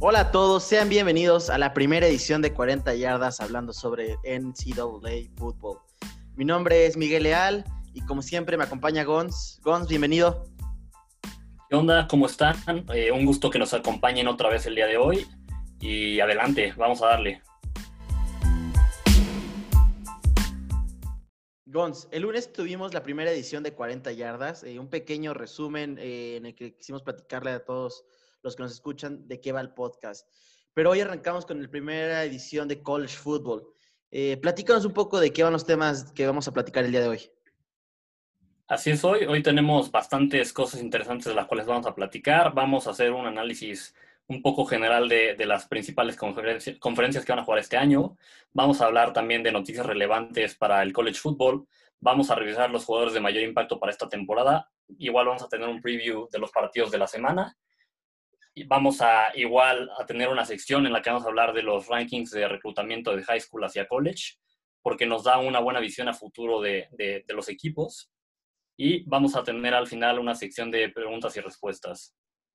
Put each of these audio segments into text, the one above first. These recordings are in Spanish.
Hola a todos, sean bienvenidos a la primera edición de 40 yardas hablando sobre NCAA Football. Mi nombre es Miguel Leal y como siempre me acompaña Gons. Gons, bienvenido. ¿Qué onda? ¿Cómo están? Eh, un gusto que nos acompañen otra vez el día de hoy y adelante, vamos a darle. Gons, el lunes tuvimos la primera edición de 40 yardas, eh, un pequeño resumen eh, en el que quisimos platicarle a todos los que nos escuchan de qué va el podcast. Pero hoy arrancamos con la primera edición de College Football. Eh, platícanos un poco de qué van los temas que vamos a platicar el día de hoy. Así es hoy. Hoy tenemos bastantes cosas interesantes de las cuales vamos a platicar. Vamos a hacer un análisis un poco general de, las principales conferencias que van a jugar este año. Vamos a hablar también de noticias relevantes para el college football. Vamos a revisar los jugadores de mayor impacto para esta temporada. Igual vamos a tener un preview de los partidos de la semana vamos a igual a tener una sección en la que vamos a hablar de los rankings de reclutamiento de high school hacia college, porque nos da una buena visión a futuro de, de, los equipos. Y vamos a tener al final una sección de preguntas y respuestas.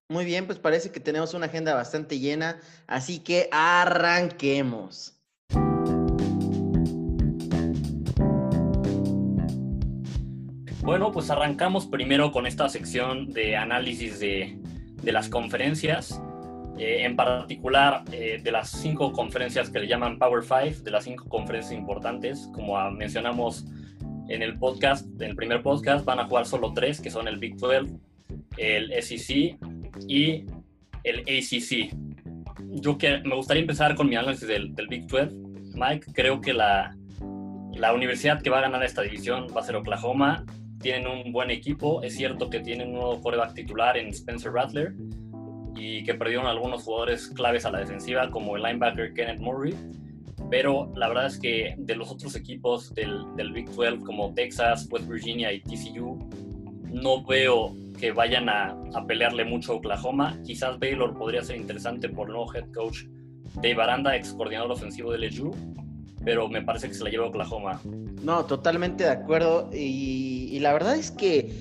Muy bien, pues parece que tenemos una agenda bastante llena, así que arranquemos. Bueno, pues arrancamos primero con esta sección de análisis de, de las conferencias, eh, en particular eh, de las cinco conferencias que le llaman Power Five, de las cinco conferencias importantes, como mencionamos en el podcast, en el primer podcast, van a jugar solo tres, que son el Big 12, el SEC y el ACC. Yo que, me gustaría empezar con mi análisis del, del Big 12. Mike, creo que la, la universidad que va a ganar esta división va a ser Oklahoma tienen un buen equipo. Es cierto que tienen un nuevo coreback titular en Spencer Rattler y que perdieron algunos jugadores claves a la defensiva, como el linebacker Kenneth Murray. Pero la verdad es que de los otros equipos del, Big 12, como Texas, West Virginia y TCU, no veo que vayan a, a, pelearle mucho a Oklahoma. Quizás Baylor podría ser interesante por el nuevo head coach Dave Aranda, ex coordinador ofensivo de LSU, pero me parece que se la lleva Oklahoma. No, totalmente de acuerdo. Y, la verdad es que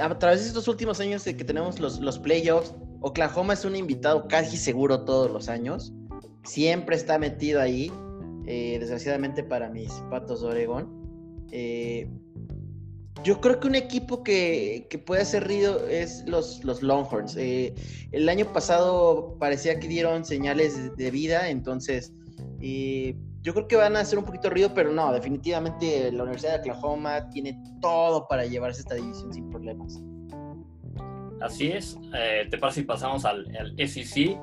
a través de estos últimos años de que tenemos los, los playoffs, Oklahoma es un invitado casi seguro todos los años. Siempre está metido ahí, eh, desgraciadamente para mis patos de Oregón. Eh, yo creo que un equipo que, puede hacer ruido es los, los Longhorns. Eh, el año pasado parecía que dieron señales de vida, entonces yo creo que van a hacer un poquito ruido, pero no, definitivamente la Universidad de Oklahoma tiene todo para llevarse esta división sin problemas. Así es. Eh, ¿Te parece si pasamos al, SEC,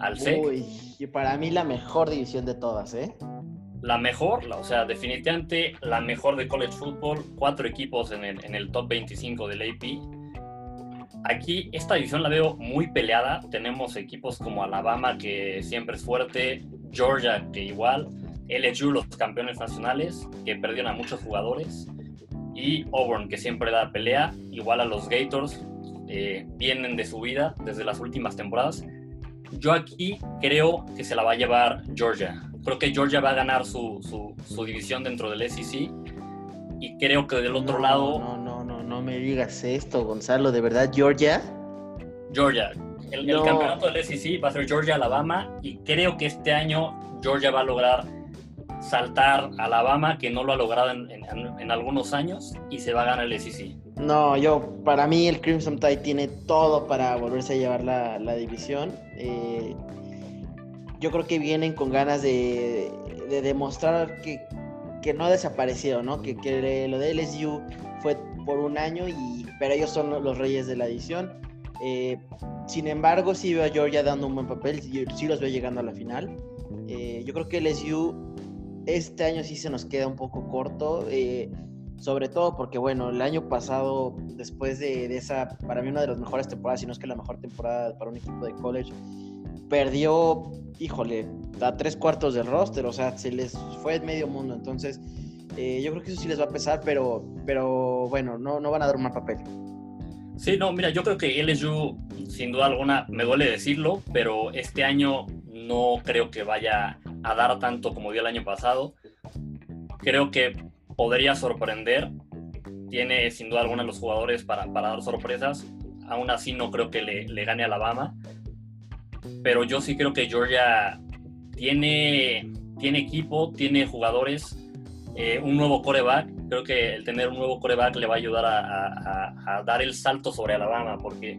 al SEC? Uy, y para mí la mejor división de todas, ¿eh? La mejor, o sea, definitivamente la mejor de college football. Cuatro equipos en el, en el top 25 del AP. Aquí esta división la veo muy peleada. Tenemos equipos como Alabama, que siempre es fuerte, Georgia, que igual, LSU, los campeones nacionales, que perdieron a muchos jugadores, y Auburn, que siempre da pelea, igual a los Gators, eh, vienen de su vida desde las últimas temporadas. Yo aquí creo que se la va a llevar Georgia. Creo que Georgia va a ganar su, su, división dentro del SEC. Y creo que del otro lado. No, no, no, no me digas esto, Gonzalo. ¿De verdad, Georgia? Georgia. El, el campeonato del SEC va a ser Georgia-Alabama. Y creo que este año Georgia va a lograr saltar a Alabama, que no lo ha logrado en, algunos años, y se va a ganar el SEC. No, yo, para mí el Crimson Tide tiene todo para volverse a llevar la, división. Eh, yo creo que vienen con ganas de, demostrar que, no ha desaparecido, ¿no? Que, lo de LSU fue por un año, y, pero ellos son los reyes de la edición. Eh, sin embargo, sí veo a Georgia dando un buen papel, sí, los veo llegando a la final. Eh, yo creo que LSU este año sí se nos queda un poco corto, eh, sobre todo porque, bueno, el año pasado, después de, esa, para mí una de las mejores temporadas, si no es que la mejor temporada para un equipo de college, perdió, híjole, a tres cuartos del roster, o sea, se les fue medio mundo, entonces eh, yo creo que eso sí les va a pesar, pero, pero bueno, no, no van a dar un mal papel. Sí, no, mira, yo creo que LSU, sin duda alguna, me duele decirlo, pero este año no creo que vaya a dar tanto como dio el año pasado. Creo que podría sorprender. Tiene sin duda alguna los jugadores para, para dar sorpresas. Aún así no creo que le, le gane a Alabama. pero yo sí creo que Georgia tiene, tiene equipo, tiene jugadores, eh, un nuevo coreback. Creo que el tener un nuevo coreback le va a ayudar a, dar el salto sobre Alabama, porque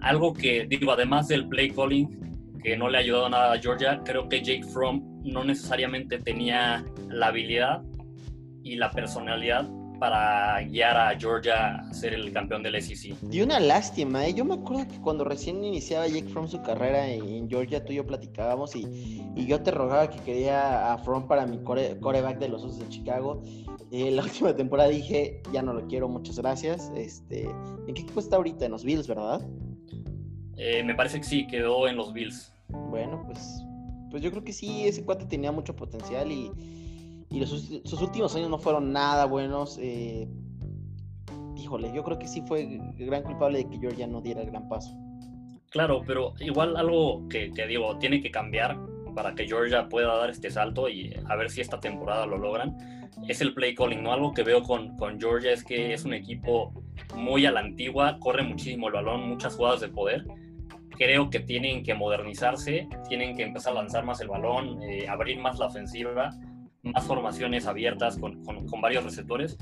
algo que digo, además del play calling, que no le ha ayudado nada a Georgia, creo que Jake Fromm no necesariamente tenía la habilidad y la personalidad para guiar a Georgia a ser el campeón del SEC. Y una lástima, ¿eh? yo me acuerdo que cuando recién iniciaba Jake Fromm su carrera en, Georgia, tú y yo platicábamos y, yo te rogaba que quería a Fromm para mi coreback de los Osos de Chicago. Eh, la última temporada dije, ya no lo quiero, muchas gracias. Este, ¿En qué equipo está ahorita? En los Bills, ¿verdad? Eh, me parece que sí, quedó en los Bills. Bueno, pues, pues yo creo que sí, ese cuate tenía mucho potencial y y sus, últimos años no fueron nada buenos. Eh, híjole, yo creo que sí fue el gran culpable de que Georgia no diera el gran paso. Claro, pero igual algo que, que digo, tiene que cambiar para que Georgia pueda dar este salto y a ver si esta temporada lo logran, es el play calling, ¿no? Algo que veo con, con Georgia es que es un equipo muy a la antigua, corre muchísimo el balón, muchas jugadas de poder. Creo que tienen que modernizarse, tienen que empezar a lanzar más el balón, eh, abrir más la ofensiva más formaciones abiertas con, con, varios receptores.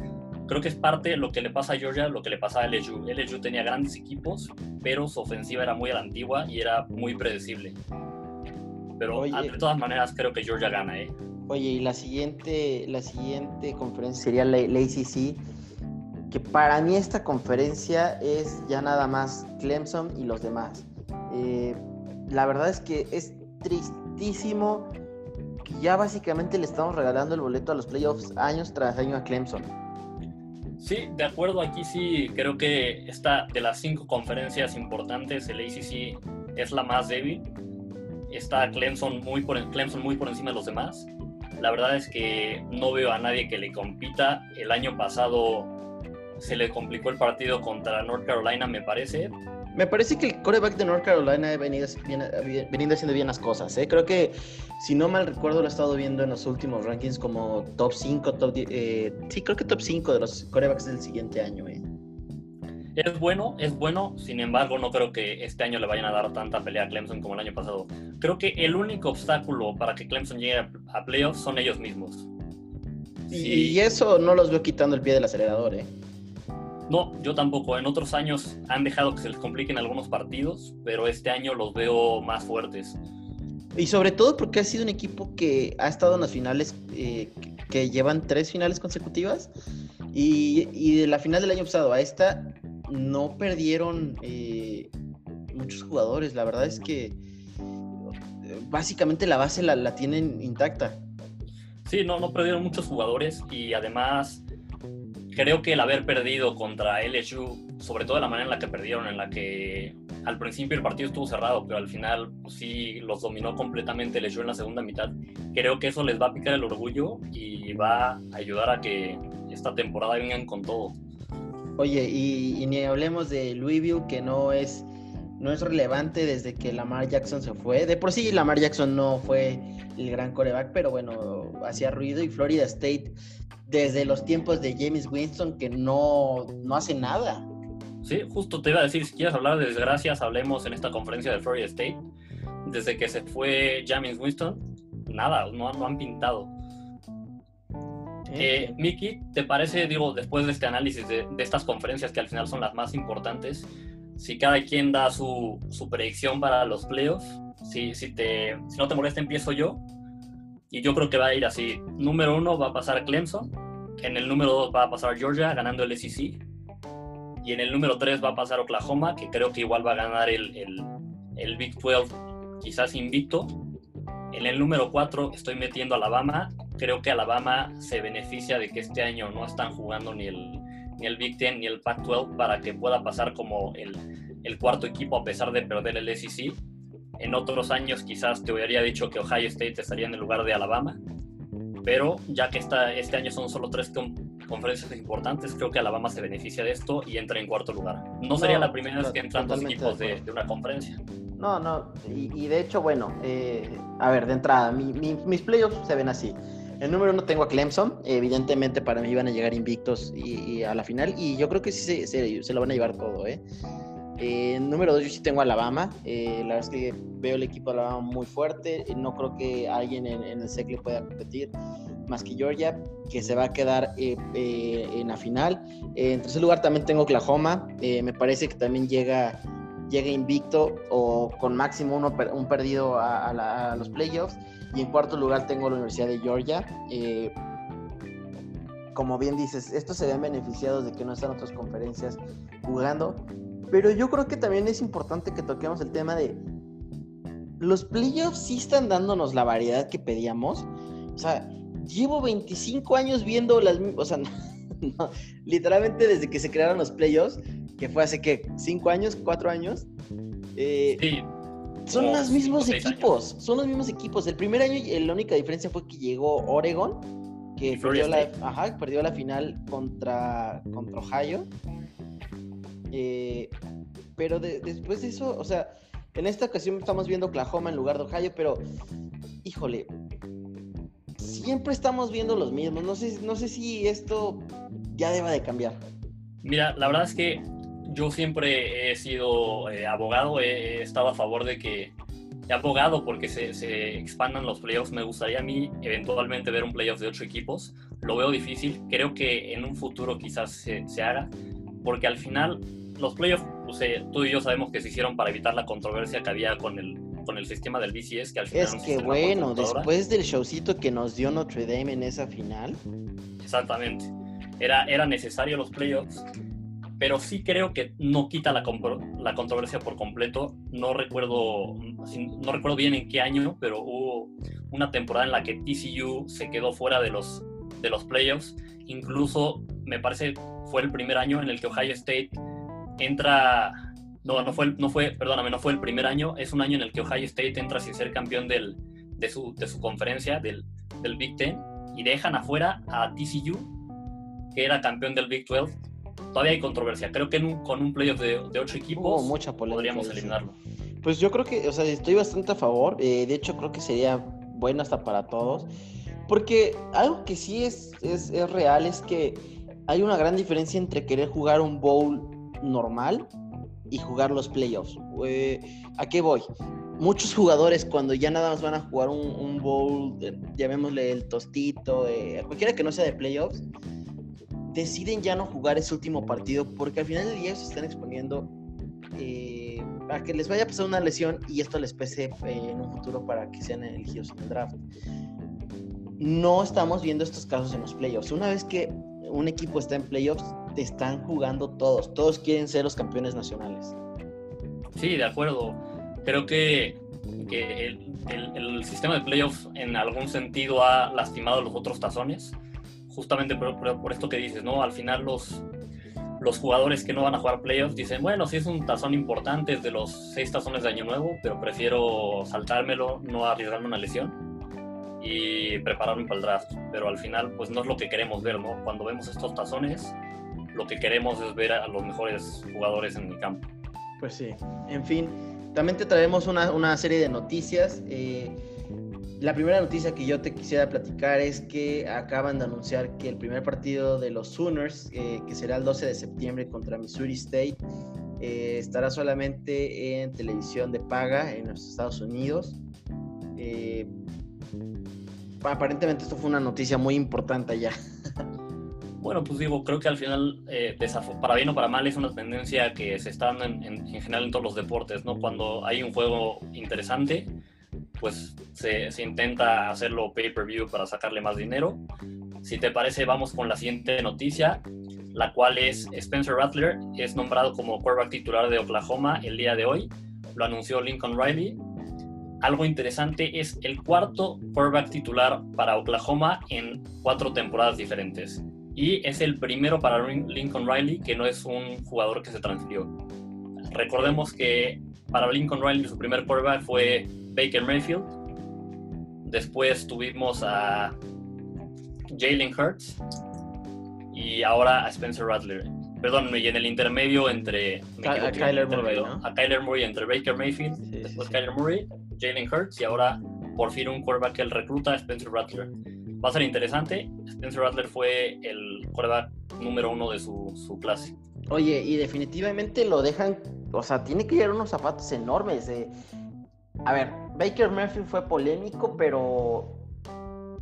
Creo que es parte de lo que le pasa a Georgia, lo que le pasa a LSU. LSU tenía grandes equipos, pero su ofensiva era muy a la antigua y era muy predecible. Pero de todas maneras creo que Georgia gana, ¿eh? Oye, y la siguiente, la siguiente conferencia sería la, la ACC, que para mí esta conferencia es ya nada más Clemson y los demás. Eh, la verdad es que es tristísimo ya básicamente le estamos regalando el boleto a los playoffs años tras año a Clemson. Sí, de acuerdo, aquí sí creo que esta de las cinco conferencias importantes, el ACC es la más débil. Está Clemson muy por, Clemson muy por encima de los demás. La verdad es que no veo a nadie que le compita. El año pasado se le complicó el partido contra North Carolina, me parece, me parece que el coreback de North Carolina ha venido, haciendo bien las cosas. ¿eh? Creo que, si no mal recuerdo, lo he estado viendo en los últimos rankings como top 5, top eh, sí, creo que top 5 de los corebacks del siguiente año. ¿eh? Es bueno, es bueno, sin embargo, no creo que este año le vayan a dar tanta pelea a Clemson como el año pasado. Creo que el único obstáculo para que Clemson llegue a playoffs son ellos mismos. Y eso no los veo quitando el pie del acelerador, ¿eh? No, yo tampoco. En otros años han dejado que se les compliquen algunos partidos, pero este año los veo más fuertes. Y sobre todo porque ha sido un equipo que ha estado en las finales, eh, que llevan tres finales consecutivas. Y, de la final del año pasado a esta no perdieron eh, muchos jugadores. La verdad es que básicamente la base la, la tienen intacta. Sí, no, no perdieron muchos jugadores y además creo que el haber perdido contra LSU, sobre todo de la manera en la que perdieron, en la que al principio el partido estuvo cerrado, pero al final pues, sí los dominó completamente LSU en la segunda mitad, creo que eso les va a picar el orgullo y va a ayudar a que esta temporada vengan con todo. Oye, y, ni hablemos de Louisville, que no es, no es relevante desde que Lamar Jackson se fue. De por sí, Lamar Jackson no fue el gran coreback, pero bueno, hacía ruido. Y Florida State desde los tiempos de James Winston que no, no hace nada. Sí, justo te iba a decir, si quieres hablar de desgracias, hablemos en esta conferencia de Florida State. Desde que se fue James Winston, nada, no, no han pintado. Eh, Miki, ¿te parece, digo, después de este análisis de, de, estas conferencias que al final son las más importantes, si cada quien da su, su predicción para los playoffs, si, si, te, si no te molesta, empiezo yo y yo creo que va a ir así. Número uno va a pasar Clemson. En el número dos va a pasar Georgia ganando el SEC. Y en el número tres va a pasar Oklahoma, que creo que igual va a ganar el, el, el Big 12, quizás invicto. En el número cuatro estoy metiendo a Alabama. Creo que Alabama se beneficia de que este año no están jugando ni el, ni el Big Ten ni el Pac-12 para que pueda pasar como el, el cuarto equipo a pesar de perder el SEC en otros años quizás te hubiera dicho que Ohio State estaría en el lugar de Alabama, pero ya que esta, este año son solo tres conferencias importantes, creo que Alabama se beneficia de esto y entra en cuarto lugar. No, sería la primera vez que entran dos equipos de, una conferencia. No, no, y, de hecho, bueno, eh, a ver, de entrada, mis playoffs se ven así. El número uno tengo a Clemson, evidentemente para mí van a llegar invictos y, a la final, y yo creo que sí se, se, se lo van a llevar todo, ¿eh? Eh, número dos, yo sí tengo Alabama. Eh, la verdad es que veo el equipo de Alabama muy fuerte. No creo que alguien en, el SEC le pueda competir más que Georgia, que se va a quedar eh, en la final. en tercer lugar también tengo Oklahoma. me parece que también llega, llega invicto o con máximo uno, un perdido a, a los playoffs. Y en cuarto lugar tengo la Universidad de Georgia como bien dices, estos se ven beneficiados de que no están otras conferencias jugando, pero yo creo que también es importante que toquemos el tema de los playoffs sí están dándonos la variedad que pedíamos. O sea, llevo 25 años viendo las o sea, literalmente desde que se crearon los playoffs, que fue hace que 5 años, 4 años. Eh, sí. Son los mismos equipos, son los mismos equipos. El primer año la única diferencia fue que llegó Oregon que perdió la, ajá, perdió la final contra, contra Ohio. Eh, pero después de eso, o sea, en esta ocasión estamos viendo Oklahoma en lugar de Ohio, pero híjole, siempre estamos viendo los mismos. No sé, no sé si esto ya deba de cambiar. Mira, la verdad es que yo siempre he sido eh, abogado, he estado a favor de que he abogado porque se, expandan los playoffs. Me gustaría a mí eventualmente ver un playoff de ocho equipos. Lo veo difícil. Creo que en un futuro quizás se haga. Porque al final los playoffs, pues, eh, tú y yo sabemos que se hicieron para evitar la controversia que había con el, con el sistema del BCS. Que al final es que bueno, después del showcito que nos dio Notre Dame en esa final. Exactamente. Era, era necesario los playoffs pero sí creo que no quita la, la controversia por completo. No recuerdo, no recuerdo bien en qué año, pero hubo una temporada en la que TCU se quedó fuera de los, de los playoffs. Incluso me parece fue el primer año en el que Ohio State entra. No, no fue, no fue, perdóname, no fue el primer año. Es un año en el que Ohio State entra sin ser campeón del, de, su, de su conferencia, del, del Big Ten, y dejan afuera a TCU, que era campeón del Big 12 todavía hay controversia. Creo que con un playoff de, de ocho equipos mucha podríamos eliminarlo. Pues yo creo que, o sea, estoy bastante a favor. Eh, de hecho, creo que sería bueno hasta para todos. Porque algo que sí es, es, es real es que hay una gran diferencia entre querer jugar un bowl normal y jugar los playoffs. Eh, ¿A qué voy? Muchos jugadores cuando ya nada más van a jugar un, bowl, eh, llamémosle el tostito, cualquiera que no sea de playoffs, deciden ya no jugar ese último partido porque al final del día se están exponiendo eh, a que les vaya a pasar una lesión y esto les pese eh, en un futuro para que sean elegidos en el draft. No estamos viendo estos casos en los playoffs. Una vez que un equipo está en playoffs, te están jugando todos. Todos quieren ser los campeones nacionales. Sí, de acuerdo. Creo que, que el, el sistema de playoffs en algún sentido ha lastimado los otros tazones justamente por, esto que dices, ¿no? Al final los, los jugadores que no van a jugar playoffs dicen, bueno, sí es un tazón importante, es de los seis tazones de Año Nuevo, pero prefiero saltármelo, no arriesgarme una lesión y prepararme para el draft. Pero al final, pues no es lo que queremos ver, ¿no? Cuando vemos estos tazones, lo que queremos es ver a los mejores jugadores en el campo. Pues sí, en fin, también te traemos una, una serie de noticias. Eh, la primera noticia que yo te quisiera platicar es que acaban de anunciar que el primer partido de los Sooners, eh, que será el 12 de septiembre contra Missouri State, eh, estará solamente en televisión de paga en los Estados Unidos. Eh, aparentemente esto fue una noticia muy importante allá. Bueno, pues digo, creo que al final, para bien o para mal, es una tendencia que se está dando en, en, general en todos los deportes, ¿no? Cuando hay un juego interesante, pues se, intenta hacerlo pay-per-view para sacarle más dinero. Si te parece, vamos con la siguiente noticia, la cual es Spencer Rattler, es nombrado como quarterback titular de Oklahoma el día de hoy, lo anunció Lincoln Riley. Algo interesante es el cuarto quarterback titular para Oklahoma en cuatro temporadas diferentes. Y es el primero para Lincoln Riley que no es un jugador que se transfirió. Recordemos que para Lincoln Riley su primer quarterback fue Baker Mayfield. Después tuvimos a Jalen Hurts y ahora a Spencer Rattler. Perdón, y en el intermedio entre a, Kyler Murray, a Kyler Murray entre Baker Mayfield, después Kyler Murray, Jalen Hurts y ahora por fin un quarterback que él recluta, Spencer Rattler. Va a ser interesante. Spencer Rattler fue el quarterback número uno de su, su clase. Oye, y definitivamente lo dejan o sea, tiene que llevar unos zapatos enormes. A ver, Baker Murphy fue polémico, pero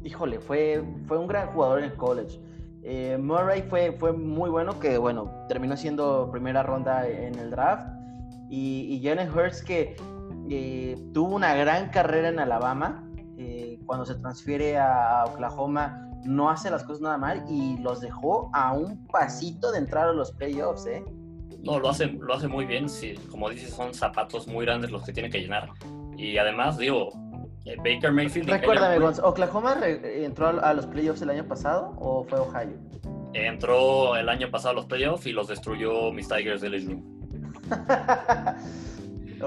híjole, fue, fue un gran jugador en el college. Eh, Murray fue, fue muy bueno, que bueno, terminó siendo primera ronda en el draft. Y, y Jalen Hurts, que eh, tuvo una gran carrera en Alabama, eh, cuando se transfiere a Oklahoma, no hace las cosas nada mal y los dejó a un pasito de entrar a los playoffs, ¿eh? No, lo hace, lo hace muy bien. Sí, como dices, son zapatos muy grandes los que tiene que llenar. Y además, digo, eh, Baker Mayfield. Recuérdame, Gonz, ¿Oklahoma entró a los playoffs el año pasado o fue Ohio? Entró el año pasado a los playoffs y los destruyó mis Tigers de LSU.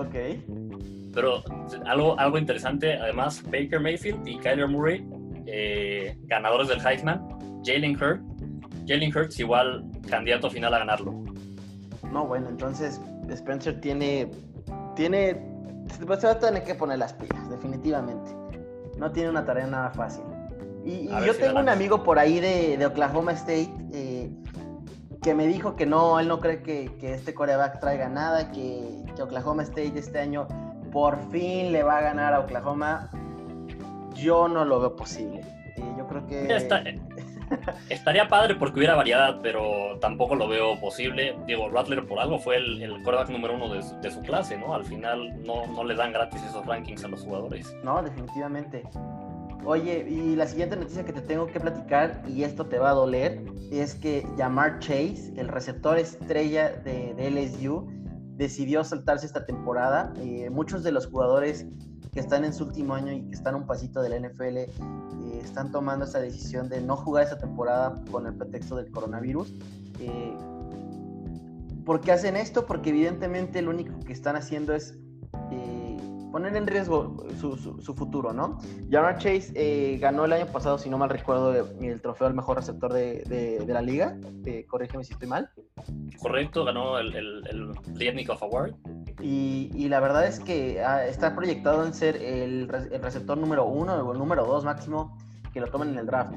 ok. Pero algo, algo interesante, además, Baker Mayfield y Kyler Murray, eh, ganadores del Heisman, Jalen Hurts, Jalen Hurts igual candidato final a ganarlo. No, bueno, entonces Spencer tiene, tiene, se va a tener que poner las pilas, definitivamente. No tiene una tarea nada fácil. Y, yo tengo un amigo por ahí de, Oklahoma State eh, que me dijo que no, él no cree que, este coreback traiga nada, que, que, Oklahoma State este año por fin le va a ganar a Oklahoma. Yo no lo veo posible. yo creo que... estaría padre porque hubiera variedad, pero tampoco lo veo posible. Diego Rattler por algo fue el, el quarterback número uno de, su clase, ¿no? Al final no, no le dan gratis esos rankings a los jugadores. No, definitivamente. Oye, y la siguiente noticia que te tengo que platicar, y esto te va a doler, es que Jamar Chase, el receptor estrella de, LSU, decidió saltarse esta temporada. Eh, muchos de los jugadores que están en su último año y que están un pasito del NFL eh, están tomando esta decisión de no jugar esta temporada con el pretexto del coronavirus. Eh, ¿Por qué hacen esto? Porque evidentemente lo único que están haciendo es poner en riesgo su, futuro, ¿no? Jamar Chase eh, ganó el año pasado, si no mal recuerdo, el trofeo al mejor receptor de, la liga. Eh, corrígeme si estoy mal. Correcto, ganó el, el, el Award. Y, la verdad es que ah, está proyectado en ser el, receptor número uno o el número dos máximo que lo tomen en el draft.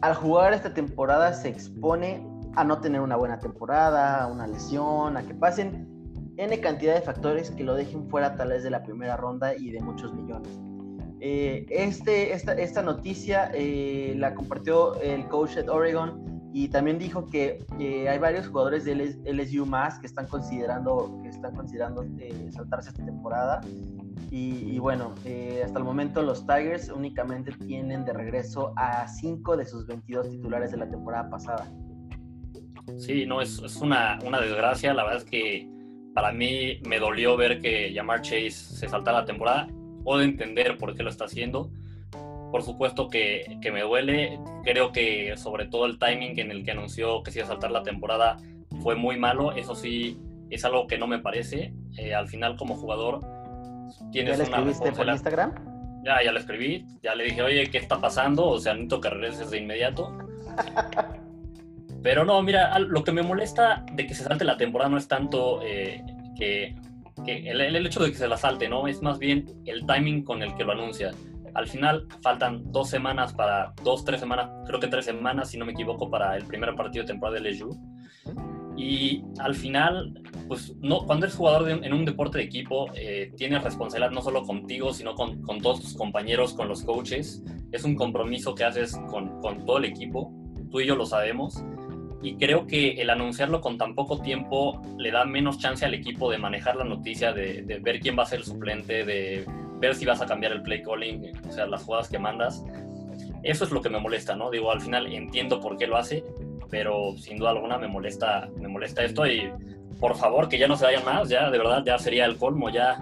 Al jugar esta temporada se expone a no tener una buena temporada, a una lesión, a que pasen N cantidad de factores que lo dejen fuera tal vez de la primera ronda y de muchos millones. Eh, este, esta, esta noticia eh, la compartió el coach de Oregon y también dijo que hay varios jugadores de LSU más que están considerando, que están considerando eh, saltarse esta temporada. Y, bueno, hasta el momento los Tigers únicamente tienen de regreso a 5 de sus 22 titulares de la temporada pasada. Sí, no, es, es una, una desgracia. La verdad es que para mí me dolió ver que Jamar Chase se saltara la temporada. Puedo entender por qué lo está haciendo. Por supuesto que, que, me duele. Creo que sobre todo el timing en el que anunció que se iba a saltar la temporada fue muy malo. Eso sí, es algo que no me parece. Eh, al final, como jugador, tienes ¿Ya le escribiste por Instagram? Ya, ya lo escribí. Ya le dije, oye, ¿qué está pasando? O sea, necesito que regreses de inmediato. Pero no, mira, lo que me molesta de que se salte la temporada no es tanto eh, que, el, hecho de que se la salte, ¿no? Es más bien el timing con el que lo anuncia. Al final faltan dos semanas para, dos, tres semanas, creo que tres semanas, si no me equivoco, para el primer partido de temporada de LSU. Y al final, pues no, cuando eres jugador en un deporte de equipo, eh, tienes responsabilidad no solo contigo, sino con, con, todos tus compañeros, con los coaches. Es un compromiso que haces con, con todo el equipo. Tú y yo lo sabemos y creo que el anunciarlo con tan poco tiempo le da menos chance al equipo de manejar la noticia, de, ver quién va a ser el suplente, de ver si vas a cambiar el play calling, o sea, las jugadas que mandas. Eso es lo que me molesta, ¿no? Digo, al final entiendo por qué lo hace, pero sin duda alguna me molesta, me molesta esto y por favor que ya no se vayan más, ya de verdad ya sería el colmo, ya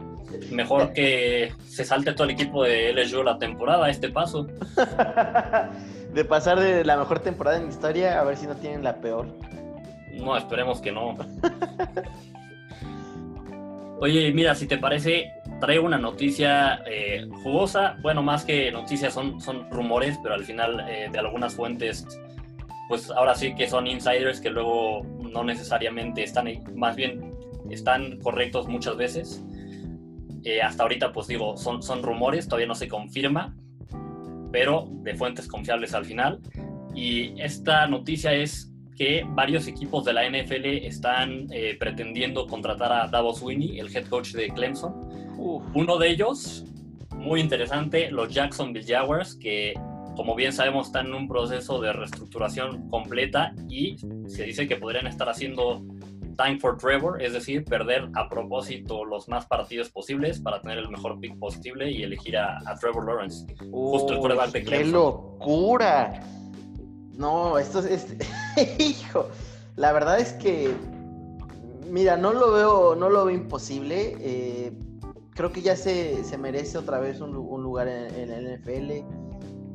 mejor que se salte todo el equipo de LSU la temporada este paso. de pasar de la mejor temporada en historia a ver si no tienen la peor. No, esperemos que no. Oye, mira, si te parece, traigo una noticia eh, jugosa. Bueno, más que noticias, son, son rumores, pero al final eh, de algunas fuentes, pues ahora sí que son insiders que luego no necesariamente están, más bien están correctos muchas veces. Eh, hasta ahorita, pues digo, son, son rumores, todavía no se confirma pero de fuentes confiables al final. Y esta noticia es que varios equipos de la NFL están eh, pretendiendo contratar a Davos Winnie, el head coach de Clemson. Uno de ellos, muy interesante, los Jacksonville Jaguars, que como bien sabemos están en un proceso de reestructuración completa y se dice que podrían estar haciendo time for Trevor, es decir, perder a propósito los más partidos posibles para tener el mejor pick posible y elegir a, Trevor Lawrence, justo el quarterback de Clemson. ¡Qué locura! No, esto es, hijo, la verdad es que, mira, no lo veo, no lo veo imposible. Eh, creo que ya se, merece otra vez un, lugar en, el NFL.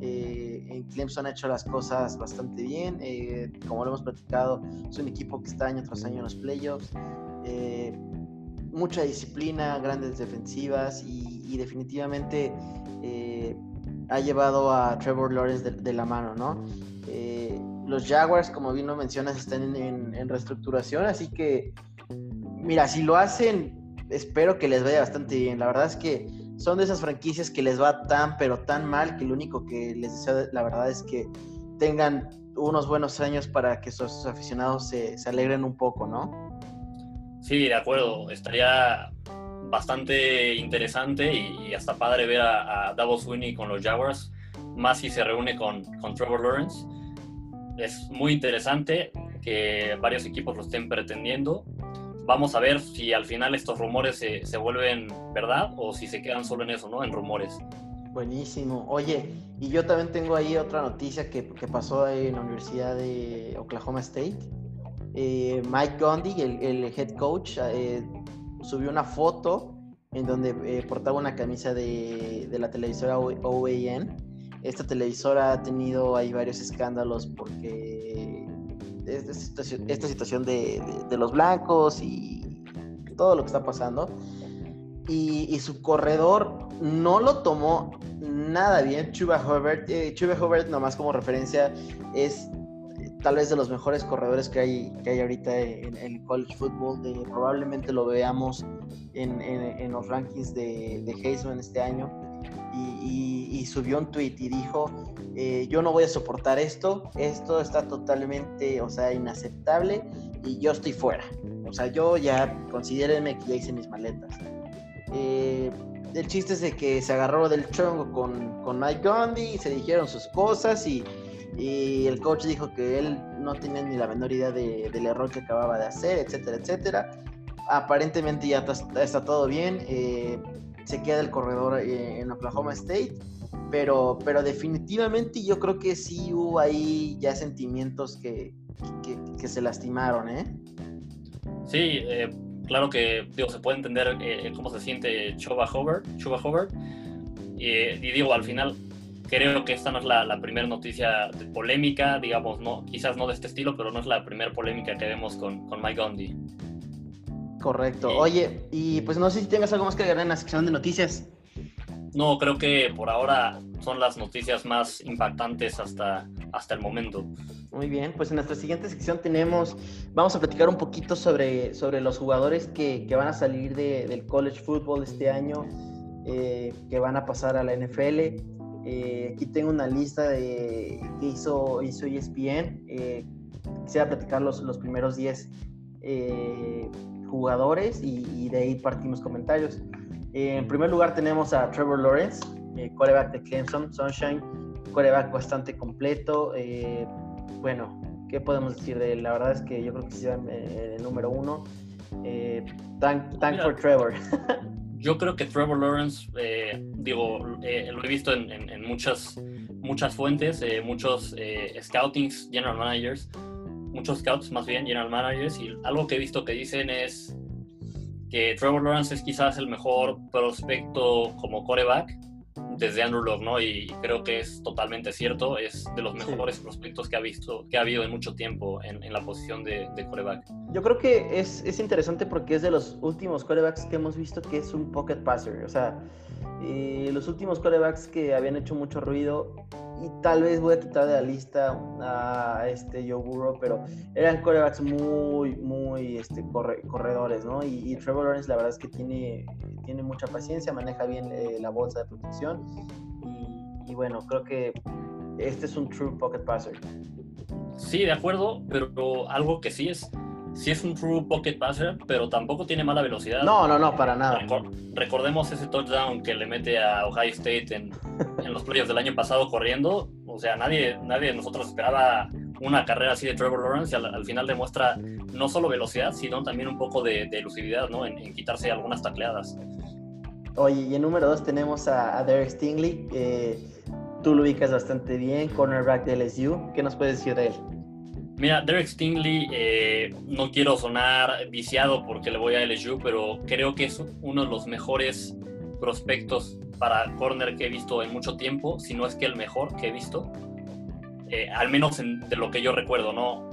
Eh, en Clemson ha hecho las cosas bastante bien. Eh, como lo hemos platicado, es un equipo que está año tras año en los playoffs. mucha disciplina, grandes defensivas y, definitivamente ha llevado a Trevor Lawrence de la mano, ¿no? Eh, los Jaguars, como bien lo mencionas, están en, reestructuración, así que, mira, si lo hacen, espero que les vaya bastante bien. La verdad es que son de esas franquicias que les va tan, pero tan mal, que lo único que les deseo, la verdad es que tengan unos buenos años para que sus aficionados se, alegren un poco, ¿no? Sí, de acuerdo. Estaría bastante interesante y, hasta padre ver a, a Davos Winnie con los Jaguars más si se reúne con, con Trevor Lawrence. Es muy interesante que varios equipos lo estén pretendiendo. Vamos a ver si al final estos rumores se, se vuelven verdad o si se quedan solo en eso, ¿no? En rumores. Buenísimo. Oye, y yo también tengo ahí otra noticia que, que pasó en la Universidad de Oklahoma State. Eh, Mike Gundy, el, el head coach, eh, subió una foto en donde eh, portaba una camisa de, de la televisora OAN esta televisora ha tenido ahí varios escándalos porque esta situación, esta situación de, los blancos y todo lo que está pasando. Y, su corredor no lo tomó nada bien. Chuba Hubbard, eh, Chuba Hubbard, nomás como referencia, es tal vez de los mejores corredores que hay, que hay ahorita en el college football. probablemente lo veamos en, los rankings de, de Heisman este año y, subió un tweet y dijo, eh, yo no voy a soportar esto, esto está totalmente, o sea, inaceptable y yo estoy fuera. O sea, yo ya, considérenme que ya hice mis maletas. Eh, el chiste es de que se agarró del chongo con, con Mike Gundy, se dijeron sus cosas y, el coach dijo que él no tenía ni la menor idea del error que acababa de hacer, etcétera, etcétera. Aparentemente ya está, está todo bien. Eh, se queda el corredor eh, en Oklahoma State. Pero, pero definitivamente yo creo que sí hubo ahí ya sentimientos que, que, se lastimaron, ¿eh? Sí, eh, claro que digo, se puede entender eh, cómo se siente Chuba Hobart. Chuba y digo, al final creo que esta no es la, primera noticia de polémica, digamos, no, quizás no de este estilo, pero no es la primera polémica que vemos con, con Mike Gundy. Correcto. Oye, y pues no sé si tengas algo más que agregar en la sección de noticias. No, creo que por ahora son las noticias más impactantes hasta, hasta el momento. Muy bien, pues en nuestra siguiente sección tenemos, vamos a platicar un poquito sobre, sobre los jugadores que, van a salir del college football este año, eh, que van a pasar a la NFL. Eh, aquí tengo una lista de, que hizo, hizo ESPN. Eh, quisiera platicar los, los primeros 10 jugadores y, de ahí partimos comentarios. Eh, en primer lugar tenemos a Trevor Lawrence, eh, quarterback de Clemson, Sunshine, quarterback bastante completo. Eh, bueno, ¿qué podemos decir de él? La verdad es que yo creo que sea el número uno. thank, for Trevor. yo creo que Trevor Lawrence, digo, lo he visto en, en, muchas, muchas fuentes, muchos scoutings, general managers, muchos scouts más bien, general managers, y algo que he visto que dicen es que Trevor Lawrence es quizás el mejor prospecto como coreback desde Andrew Locke, ¿no? Y creo que es totalmente cierto, es de los mejores prospectos que ha visto, que ha habido en mucho tiempo en, en la posición de, de, coreback. Yo creo que es, es, interesante porque es de los últimos corebacks que hemos visto que es un pocket passer, o sea, eh, los últimos corebacks que habían hecho mucho ruido y tal vez voy a quitar de la lista a este Joe pero eran corebacks muy, muy este, corredores, ¿no? Y, Trevor Lawrence la verdad es que tiene, tiene mucha paciencia, maneja bien eh, la bolsa de protección y, bueno, creo que este es un true pocket passer. Sí, de acuerdo, pero algo que sí es, sí es un true pocket passer, pero tampoco tiene mala velocidad. No, no, no, para nada. recordemos ese touchdown que le mete a Ohio State en, en los playoffs del año pasado corriendo. O sea, nadie, nadie de nosotros esperaba una carrera así de Trevor Lawrence y al, final demuestra no solo velocidad, sino también un poco de, elusividad, ¿no? En, quitarse algunas tacleadas. Oye, y en número dos tenemos a, Derek Stingley. tú lo ubicas bastante bien, cornerback de LSU. ¿Qué nos puedes decir de él? Mira, Derek Stingley, eh, no quiero sonar viciado porque le voy a LSU, pero creo que es uno de los mejores prospectos para corner que he visto en mucho tiempo, si no es que el mejor que he visto, eh, al menos de lo que yo recuerdo, ¿no?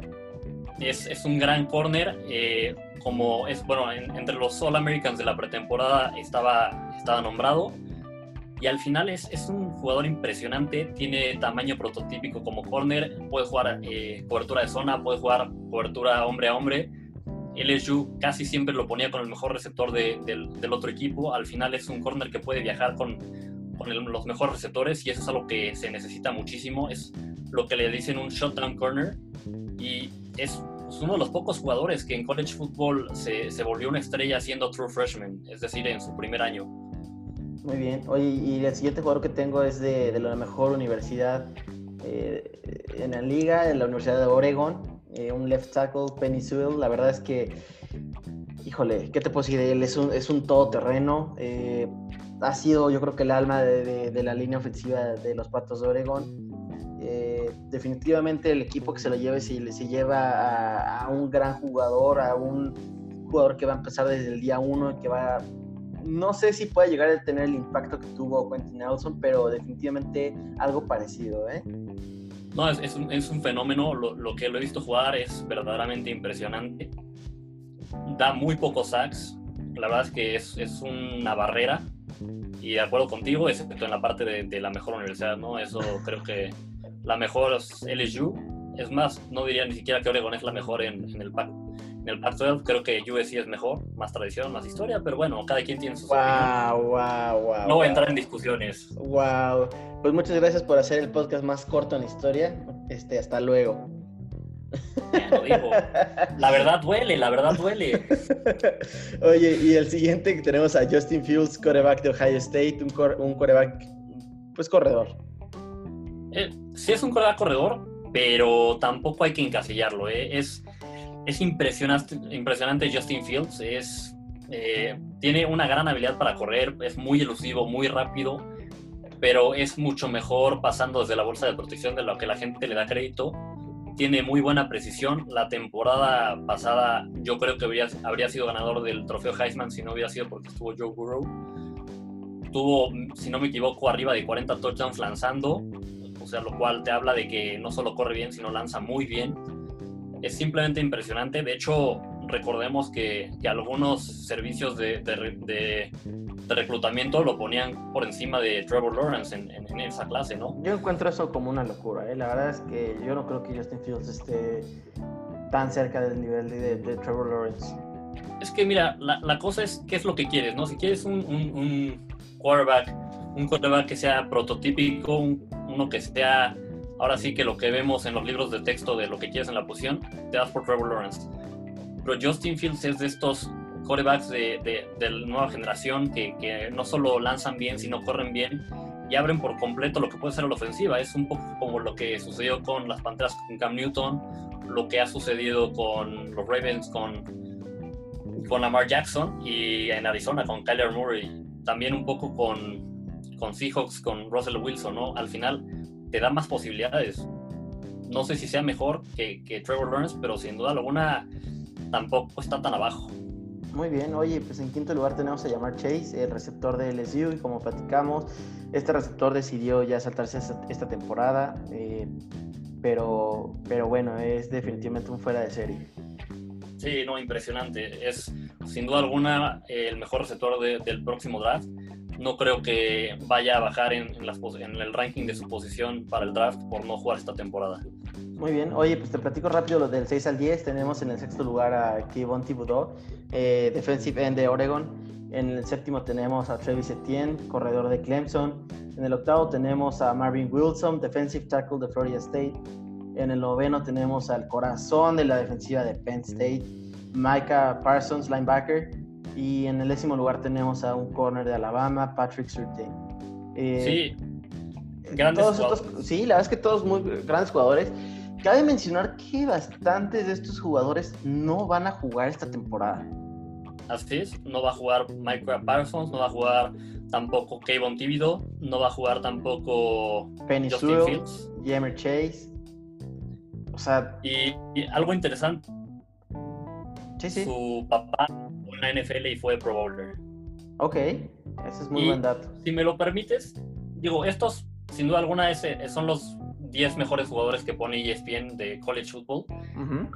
Es, es un gran corner, eh, como es, bueno, entre los All Americans de la pretemporada estaba, estaba nombrado, y al final es, es, un jugador impresionante, tiene tamaño prototípico como corner, puede jugar eh, cobertura de zona, puede jugar cobertura hombre a hombre. LSU casi siempre lo ponía con el mejor receptor del, del, otro equipo. Al final es un corner que puede viajar con, con los mejores receptores y eso es algo que se necesita muchísimo. Es lo que le dicen un shutdown corner y es uno de los pocos jugadores que en college football se, se volvió una estrella siendo true freshman, es decir, en su primer año. Muy bien. Oye, y el siguiente jugador que tengo es de, de la mejor universidad eh, en la liga, en la Universidad de Oregon, eh, un left tackle, Penny Sewell. La verdad es que, híjole, ¿qué te puedo decir de él? Es un, es un todoterreno. Eh, ha sido, yo creo que el alma de, de, la línea ofensiva de los Patos de Oregon. definitivamente el equipo que se lo lleve, si se lleva a, un gran jugador, a un jugador que va a empezar desde el día uno, que va a no sé si puede llegar a tener el impacto que tuvo Quentin Nelson, pero definitivamente algo parecido, ¿eh? No, es, un, fenómeno, lo, que lo he visto jugar es verdaderamente impresionante. Da muy pocos sacks, la verdad es que es, una barrera, y de acuerdo contigo, excepto en la parte de, la mejor universidad, ¿no? Eso creo que la mejor es LSU, es más, no diría ni siquiera que Oregon es la mejor en, en el pack en el Pac-12 creo que USC es mejor, más tradición, más historia, pero bueno, cada quien tiene sus wow, wow, wow, No voy a entrar en discusiones. Wow. Pues muchas gracias por hacer el podcast más corto en la historia. Este, hasta luego. digo. La verdad duele, la verdad duele. Oye, y el siguiente que tenemos a Justin Fields, coreback de Ohio State, un, un coreback, pues corredor. Eh, sí es un coreback corredor, pero tampoco hay que encasillarlo. ¿eh? Es, es impresionante, impresionante Justin Fields. Es, eh, tiene una gran habilidad para correr, es muy elusivo, muy rápido, pero es mucho mejor pasando desde la bolsa de protección de lo que la gente le da crédito. Tiene muy buena precisión. La temporada pasada yo creo que habría, habría sido ganador del trofeo Heisman si no hubiera sido porque estuvo Joe Burrow. Tuvo, si no me equivoco, arriba de 40 touchdowns lanzando, o sea, lo cual te habla de que no solo corre bien, sino lanza muy bien es simplemente impresionante. De hecho, recordemos que, algunos servicios de, de, reclutamiento lo ponían por encima de Trevor Lawrence en, esa clase, ¿no? Yo encuentro eso como una locura. ¿eh? La verdad es que yo no creo que Justin Fields esté tan cerca del nivel de, Trevor Lawrence. Es que mira, la, cosa es qué es lo que quieres, ¿no? Si quieres un, un, quarterback, un quarterback que sea prototípico, uno que sea ahora sí que lo que vemos en los libros de texto de lo que quieres en la posición, te das por Trevor Lawrence. Pero Justin Fields es de estos quarterbacks de, de, nueva generación que, que, no solo lanzan bien, sino corren bien y abren por completo lo que puede ser la ofensiva. Es un poco como lo que sucedió con las Panteras con Cam Newton, lo que ha sucedido con los Ravens con, con Lamar Jackson y en Arizona con Kyler Murray. También un poco con, con Seahawks, con Russell Wilson, ¿no? Al final te da más posibilidades. No sé si sea mejor que, Trevor Lawrence, pero sin duda alguna tampoco está tan abajo. Muy bien, oye, pues en quinto lugar tenemos a llamar Chase, el receptor de LSU, y como platicamos, este receptor decidió ya saltarse esta, temporada, eh, pero, pero bueno, es definitivamente un fuera de serie. Sí, no, impresionante. Es sin duda alguna el mejor receptor del próximo draft no creo que vaya a bajar en, las, en, el ranking de su posición para el draft por no jugar esta temporada. Muy bien, oye, pues te platico rápido lo del 6 al 10. Tenemos en el sexto lugar a Kevon Thibodeau, eh, defensive end de Oregon. En el séptimo tenemos a Travis Etienne, corredor de Clemson. En el octavo tenemos a Marvin Wilson, defensive tackle de Florida State. En el noveno tenemos al corazón de la defensiva de Penn State, Micah Parsons, linebacker. Y en el décimo lugar tenemos a un corner de Alabama, Patrick Surtain. Eh, sí, grandes jugadores. sí, la verdad es que todos muy grandes jugadores. Cabe mencionar que bastantes de estos jugadores no van a jugar esta temporada. Así es, no va a jugar Michael Parsons, no va a jugar tampoco Kayvon Thibodeau, no va a jugar tampoco Penny Justin Fields. Jammer Chase. O sea... Y, algo interesante. Sí, sí. Su papá en la NFL y fue Pro Bowler. Ok, ese es muy buen dato. Si me lo permites, digo, estos sin duda alguna son los 10 mejores jugadores que pone ESPN de college football.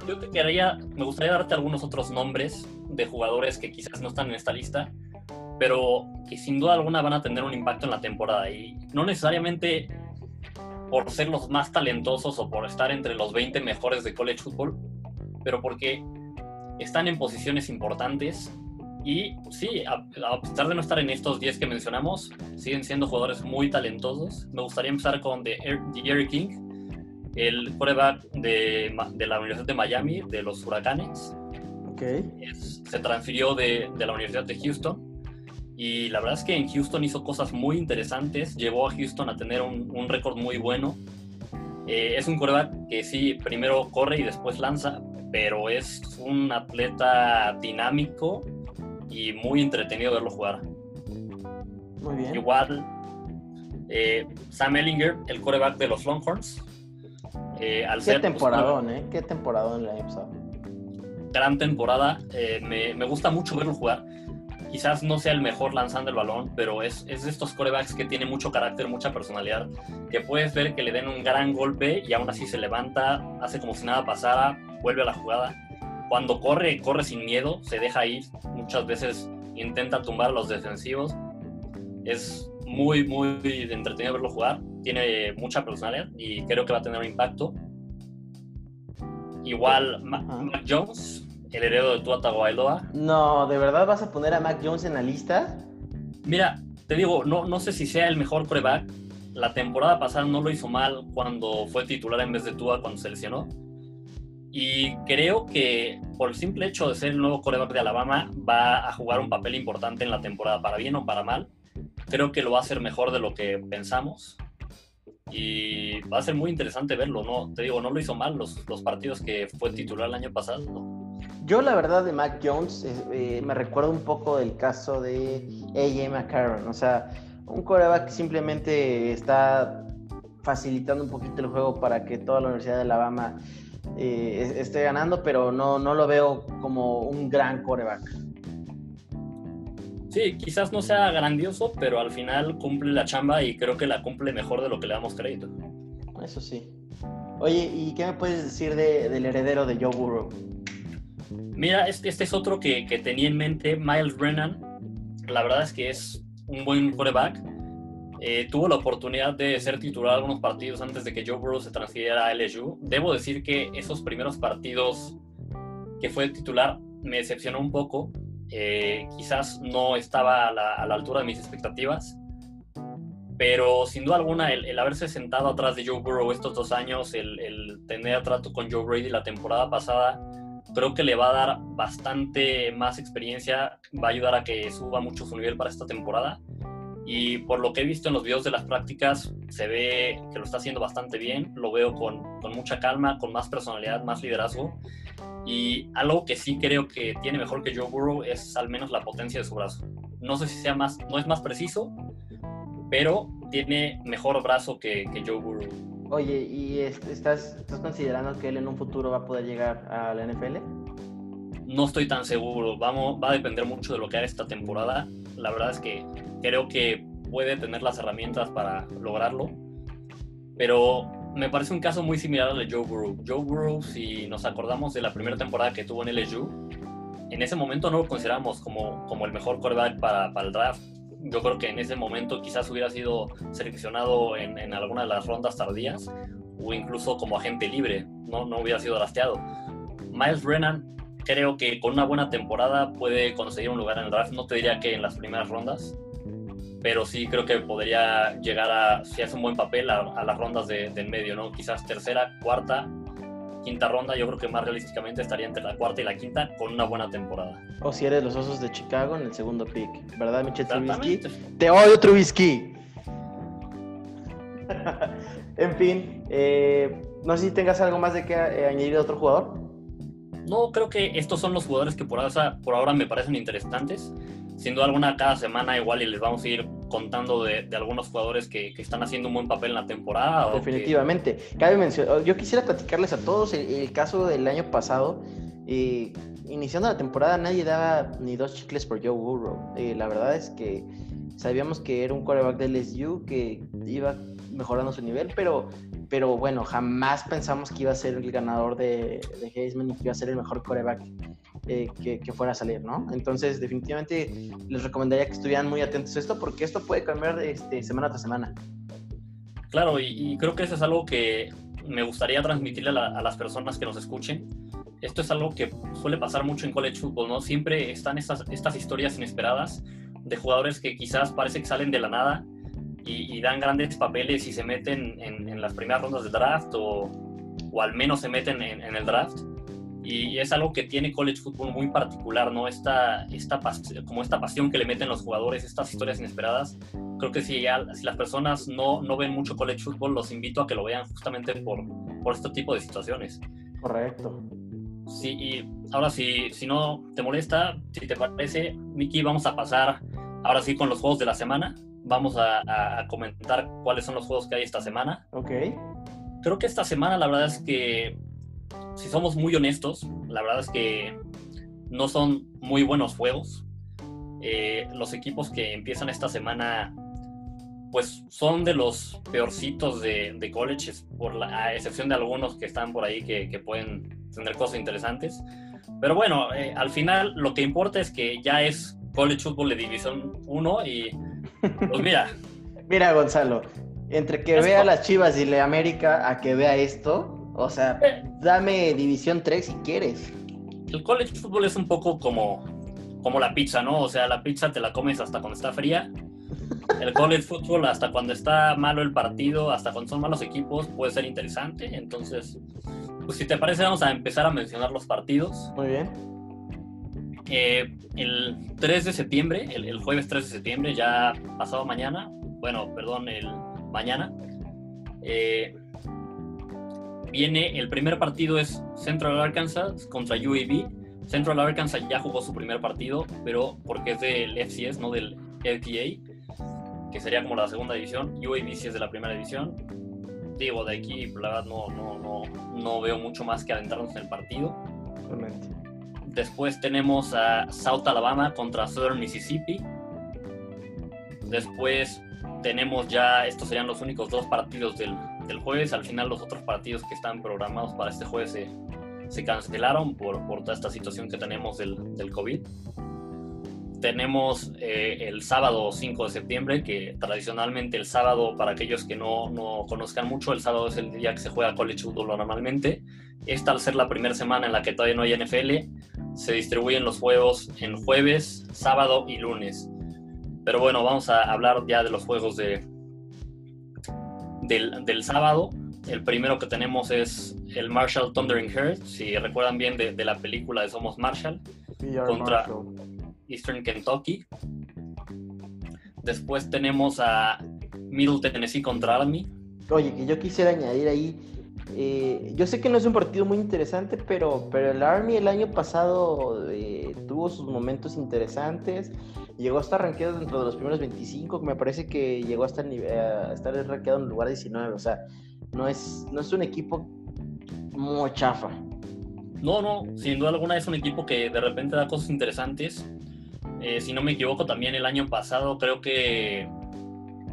Yo te quedaría, me gustaría darte algunos otros nombres de jugadores que quizás no están en esta lista, pero que sin duda alguna van a tener un impacto en la temporada y no necesariamente por ser los más talentosos o por estar entre los 20 mejores de college football, pero porque están en posiciones importantes y sí, a, pesar de no estar en estos 10 que mencionamos, siguen siendo jugadores muy talentosos. Me gustaría empezar con The Jerry King, el quarterback de, de, la Universidad de Miami, de los Huracanes. Okay. se transfirió de, de, la Universidad de Houston. Y la verdad es que en Houston hizo cosas muy interesantes. Llevó a Houston a tener un, un récord muy bueno. Eh, es un quarterback que sí, primero corre y después lanza, pero es un atleta dinámico y muy entretenido verlo jugar. Muy bien. Igual, eh, Sam Ellinger, el coreback de los Longhorns. Eh, al Qué ser, pues, temporadón, ¿eh? Qué temporadón la EPSA. Gran temporada. Eh, me, me, gusta mucho verlo jugar. Quizás no sea el mejor lanzando el balón, pero es, es de estos corebacks que tiene mucho carácter, mucha personalidad, que puedes ver que le den un gran golpe y aún así se levanta, hace como si nada pasara, vuelve a la jugada cuando corre, corre sin miedo, se deja ir, muchas veces intenta tumbar a los defensivos. Es muy, muy entretenido verlo jugar, tiene mucha personalidad y creo que va a tener un impacto. Igual Mac Jones, el heredero de Tua Tagovailoa. No, ¿de verdad vas a poner a Mac Jones en la lista? Mira, te digo, no, no sé si sea el mejor coreback. La temporada pasada no lo hizo mal cuando fue titular en vez de Tua cuando se lesionó y creo que por el simple hecho de ser el nuevo coreback de Alabama, va a jugar un papel importante en la temporada, para bien o para mal. Creo que lo va a hacer mejor de lo que pensamos. Y va a ser muy interesante verlo, ¿no? Te digo, no lo hizo mal los, los partidos que fue titular el año pasado. Yo la verdad de Mac Jones eh, me recuerdo un poco del caso de AJ McCarron. O sea, un coreback simplemente está facilitando un poquito el juego para que toda la Universidad de Alabama eh, esté ganando, pero no, no lo veo como un gran coreback. Sí, quizás no sea grandioso, pero al final cumple la chamba y creo que la cumple mejor de lo que le damos crédito. Eso sí. Oye, ¿y qué me puedes decir del heredero de Joe Burrow? Mira, este, este es otro que, que, tenía en mente, Miles Brennan. La verdad es que es un buen coreback eh, tuvo la oportunidad de ser titular algunos partidos antes de que Joe Burrow se transfiriera a LSU. Debo decir que esos primeros partidos que fue titular me decepcionó un poco. Eh, quizás no estaba a la, altura de mis expectativas. Pero sin duda alguna, el, haberse sentado atrás de Joe Burrow estos dos años, el, el tener trato con Joe Brady la temporada pasada, creo que le va a dar bastante más experiencia, va a ayudar a que suba mucho su nivel para esta temporada y por lo que he visto en los videos de las prácticas se ve que lo está haciendo bastante bien, lo veo con, con, mucha calma, con más personalidad, más liderazgo y algo que sí creo que tiene mejor que Joe Burrow es al menos la potencia de su brazo. No sé si sea más, no es más preciso, pero tiene mejor brazo que, que Joe Burrow. Oye, ¿y estás, estás considerando que él en un futuro va a poder llegar a la NFL? No estoy tan seguro, Vamos, va a depender mucho de lo que haga esta temporada. La verdad es que creo que puede tener las herramientas para lograrlo, pero me parece un caso muy similar al de Joe Burrow. Joe Burrow, si nos acordamos de la primera temporada que tuvo en LSU, en ese momento no lo consideramos como, como el mejor quarterback para, para el draft. Yo creo que en ese momento quizás hubiera sido seleccionado en, en alguna de las rondas tardías o incluso como agente libre, no, no hubiera sido drafteado. Miles Brennan creo que con una buena temporada puede conseguir un lugar en el draft. No te diría que en las primeras rondas, pero sí creo que podría llegar a, si hace un buen papel, a, las rondas de, del medio, ¿no? Quizás tercera, cuarta, quinta ronda, yo creo que más realísticamente estaría entre la cuarta y la quinta con una buena temporada. O si eres los Osos de Chicago en el segundo pick, ¿verdad, Michel Trubisky? Te odio, Trubisky. en fin, eh, no sé si tengas algo más de que eh, añadir a otro jugador. No, creo que estos son los jugadores que por ahora, por ahora me parecen interesantes. Sin duda alguna, cada semana igual y les vamos a ir contando de, algunos jugadores que, están haciendo un buen papel en la temporada. Definitivamente. Cabe mencionar, yo quisiera platicarles a todos el, caso del año pasado. Eh, iniciando la temporada nadie daba ni dos chicles por Joe Burrow. Eh, la verdad es que sabíamos que era un quarterback de LSU que iba mejorando su nivel, pero, pero bueno, jamás pensamos que iba a ser el ganador de, de Heisman y que iba a ser el mejor quarterback eh, que, fuera a salir, ¿no? Entonces, definitivamente les recomendaría que estuvieran muy atentos a esto porque esto puede cambiar este, semana tras semana. Claro, y, creo que eso es algo que me gustaría transmitirle a, las personas que nos escuchen. Esto es algo que suele pasar mucho en college football, ¿no? Siempre están estas, estas historias inesperadas de jugadores que quizás parece que salen de la nada y, dan grandes papeles y se meten en, las primeras rondas del draft o, o al menos se meten en, en el draft y es algo que tiene college football muy particular, ¿no? Esta, esta como esta pasión que le meten los jugadores, estas historias inesperadas. Creo que si, si las personas no, no ven mucho college football, los invito a que lo vean justamente por, por este tipo de situaciones. Correcto. Sí, y ahora si, si no te molesta, si te parece, Miki, vamos a pasar ahora sí con los juegos de la semana. Vamos a, a comentar cuáles son los juegos que hay esta semana. Ok. Creo que esta semana la verdad es que si somos muy honestos, la verdad es que no son muy buenos juegos. Eh, los equipos que empiezan esta semana, pues son de los peorcitos de, de colleges, por la, a excepción de algunos que están por ahí que, pueden tener cosas interesantes. Pero bueno, eh, al final lo que importa es que ya es college football de división 1 y pues mira. mira, Gonzalo, entre que vea las Chivas y la América a que vea esto, o sea, dame División 3 si quieres. El college football es un poco como, como la pizza, ¿no? O sea, la pizza te la comes hasta cuando está fría. El college football, hasta cuando está malo el partido, hasta cuando son malos equipos, puede ser interesante. Entonces, pues si te parece, vamos a empezar a mencionar los partidos. Muy bien. Eh, el 3 de septiembre, el, el, jueves 3 de septiembre, ya pasado mañana, bueno, perdón, el mañana, eh, viene, el primer partido es Central Arkansas contra UAB. Central Arkansas ya jugó su primer partido, pero porque es del FCS, no del LPA, que sería como la segunda división. UAB sí es de la primera división. Digo, de aquí, la verdad, no, no, no, no veo mucho más que adentrarnos en el partido. Realmente. Después tenemos a South Alabama contra Southern Mississippi. Después tenemos ya, estos serían los únicos dos partidos del, del jueves. Al final los otros partidos que están programados para este jueves se, se cancelaron por, por, toda esta situación que tenemos del, del COVID. Tenemos eh, el sábado 5 de septiembre, que tradicionalmente el sábado, para aquellos que no, no, conozcan mucho, el sábado es el día que se juega college football normalmente. Esta al ser la primera semana en la que todavía no hay NFL, se distribuyen los juegos en jueves, sábado y lunes. Pero bueno, vamos a hablar ya de los juegos de, del, sábado. El primero que tenemos es el Marshall Thundering Herd, si recuerdan bien de, la película de Somos Marshall, contra Eastern Kentucky. Después tenemos a Middle Tennessee contra Army. Oye, que yo quisiera añadir ahí, eh, yo sé que no es un partido muy interesante, pero, pero el Army el año pasado eh, tuvo sus momentos interesantes llegó a estar rankeado dentro de los primeros 25, me parece que llegó hasta estar rankeado en el lugar 19, o sea, no es, no es un equipo muy chafa. No, no, sin duda alguna es un equipo que de repente da cosas interesantes. Eh, si no me equivoco, también el año pasado creo que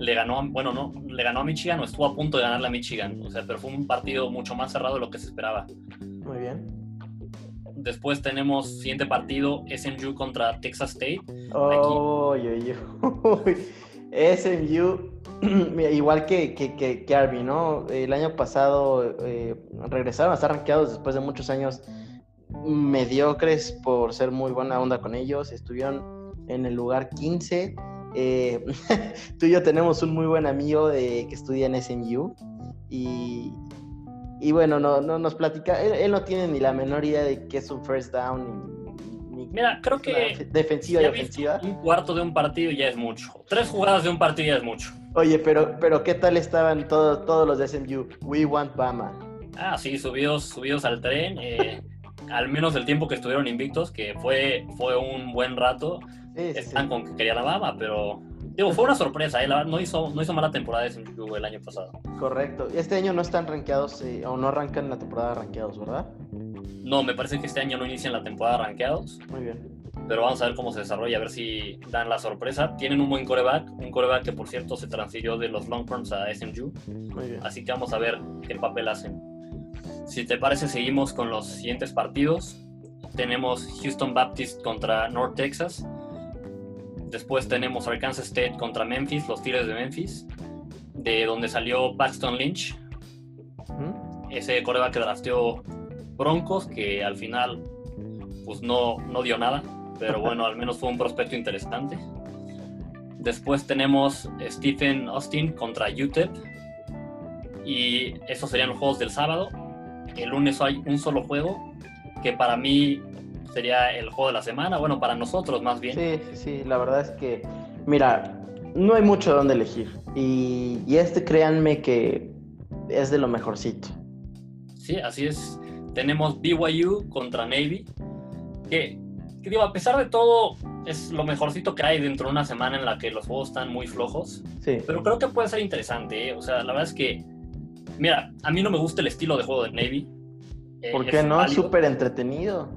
le ganó, bueno, no, le ganó a Michigan o estuvo a punto de ganarle a Michigan, o sea, pero fue un partido mucho más cerrado de lo que se esperaba. Muy bien. Después tenemos siguiente partido, SMU contra Texas State. Oh, SMU, igual que, que, que, Arby, ¿no? El año pasado eh, regresaron a estar rankeados después de muchos años mediocres por ser muy buena onda con ellos. Estuvieron en el lugar 15 Eh, tú y yo tenemos un muy buen amigo de, que estudia en SMU y, y bueno, no, no nos platica, él, no tiene ni la menor idea de qué es un first down. Mira, creo que defensiva y ofensiva. Un cuarto de un partido ya es mucho. Tres jugadas de un partido ya es mucho. Oye, pero, pero ¿qué tal estaban todos, todos los de SMU? We want Bama. Ah, sí, subidos, subidos al tren. Eh, al menos el tiempo que estuvieron invictos, que fue, fue un buen rato, están con que quería la Bama, pero digo, fue una sorpresa, ¿eh? no, hizo, no hizo mala temporada ese el año pasado. Correcto. Este año no están rankeados eh, o no arrancan la temporada rankeados, ¿verdad? No, me parece que este año no inician la temporada rankeados. Muy bien. Pero vamos a ver cómo se desarrolla, a ver si dan la sorpresa. Tienen un buen coreback, un coreback que por cierto se transfirió de los Longhorns a SMU. Muy bien. Así que vamos a ver qué papel hacen. Si te parece, seguimos con los siguientes partidos. Tenemos Houston Baptist contra North Texas. Después tenemos Arkansas State contra Memphis, los Tigres de Memphis, de donde salió Paxton Lynch. Ese coreback que drafteó Broncos, que al final pues no, no dio nada, pero bueno, al menos fue un prospecto interesante. Después tenemos Stephen Austin contra UTEP. Y esos serían los juegos del sábado el lunes hay un solo juego que para mí sería el juego de la semana, bueno, para nosotros más bien. Sí, sí, la verdad es que, mira, no hay mucho donde elegir. Y, este, créanme que es de lo mejorcito. Sí, así es. Tenemos BYU contra Navy, que, que digo, a pesar de todo, es lo mejorcito que hay dentro de una semana en la que los juegos están muy flojos. Sí. Pero creo que puede ser interesante, ¿eh? O sea, la verdad es que Mira, a mí no me gusta el estilo de juego de Navy. Eh, ¿Por qué no? Es súper entretenido.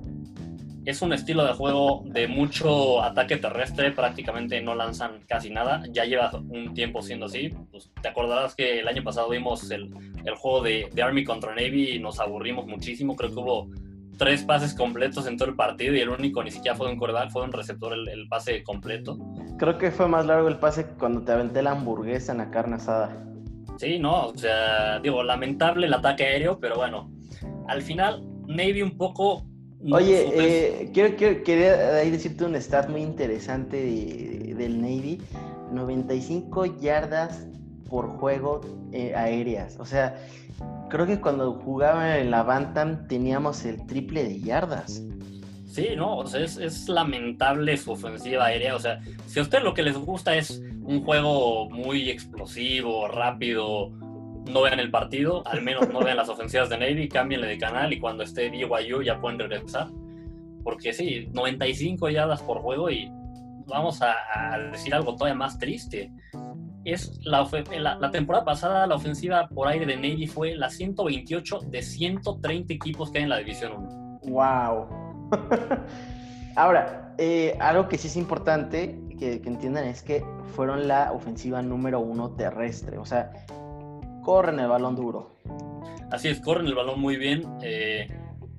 Es un estilo de juego de mucho ataque terrestre, prácticamente no lanzan casi nada. Ya lleva un tiempo siendo así. Pues, te acordarás que el año pasado vimos el, juego de, Army contra Navy y nos aburrimos muchísimo. Creo que hubo tres pases completos en todo el partido y el único ni siquiera fue un coreback, fue un receptor el, el, pase completo. Creo que fue más largo el pase cuando te aventé la hamburguesa en la carne asada. Sí, no, o sea, digo, lamentable el ataque aéreo, pero bueno, al final Navy un poco... Oye, eh, quiero, quiero, quería ahí decirte un stat muy interesante del Navy. 95 yardas por juego eh, aéreas. O sea, creo que cuando jugaban en la Bantam teníamos el triple de yardas. Sí, no, o sea, es, es, lamentable su ofensiva aérea. O sea, si a usted lo que les gusta es un juego muy explosivo, rápido, no vean el partido, al menos no vean las ofensivas de Navy, cámbienle de canal y cuando esté BYU ya pueden regresar. Porque sí, 95 yardas por juego y vamos a, decir algo todavía más triste. Es la, la, temporada pasada la ofensiva por aire de Navy fue la 128 de 130 equipos que hay en la División 1. ¡Wow! Ahora, eh, algo que sí es importante que, entiendan es que fueron la ofensiva número uno terrestre. O sea, corren el balón duro. Así es, corren el balón muy bien. Eh,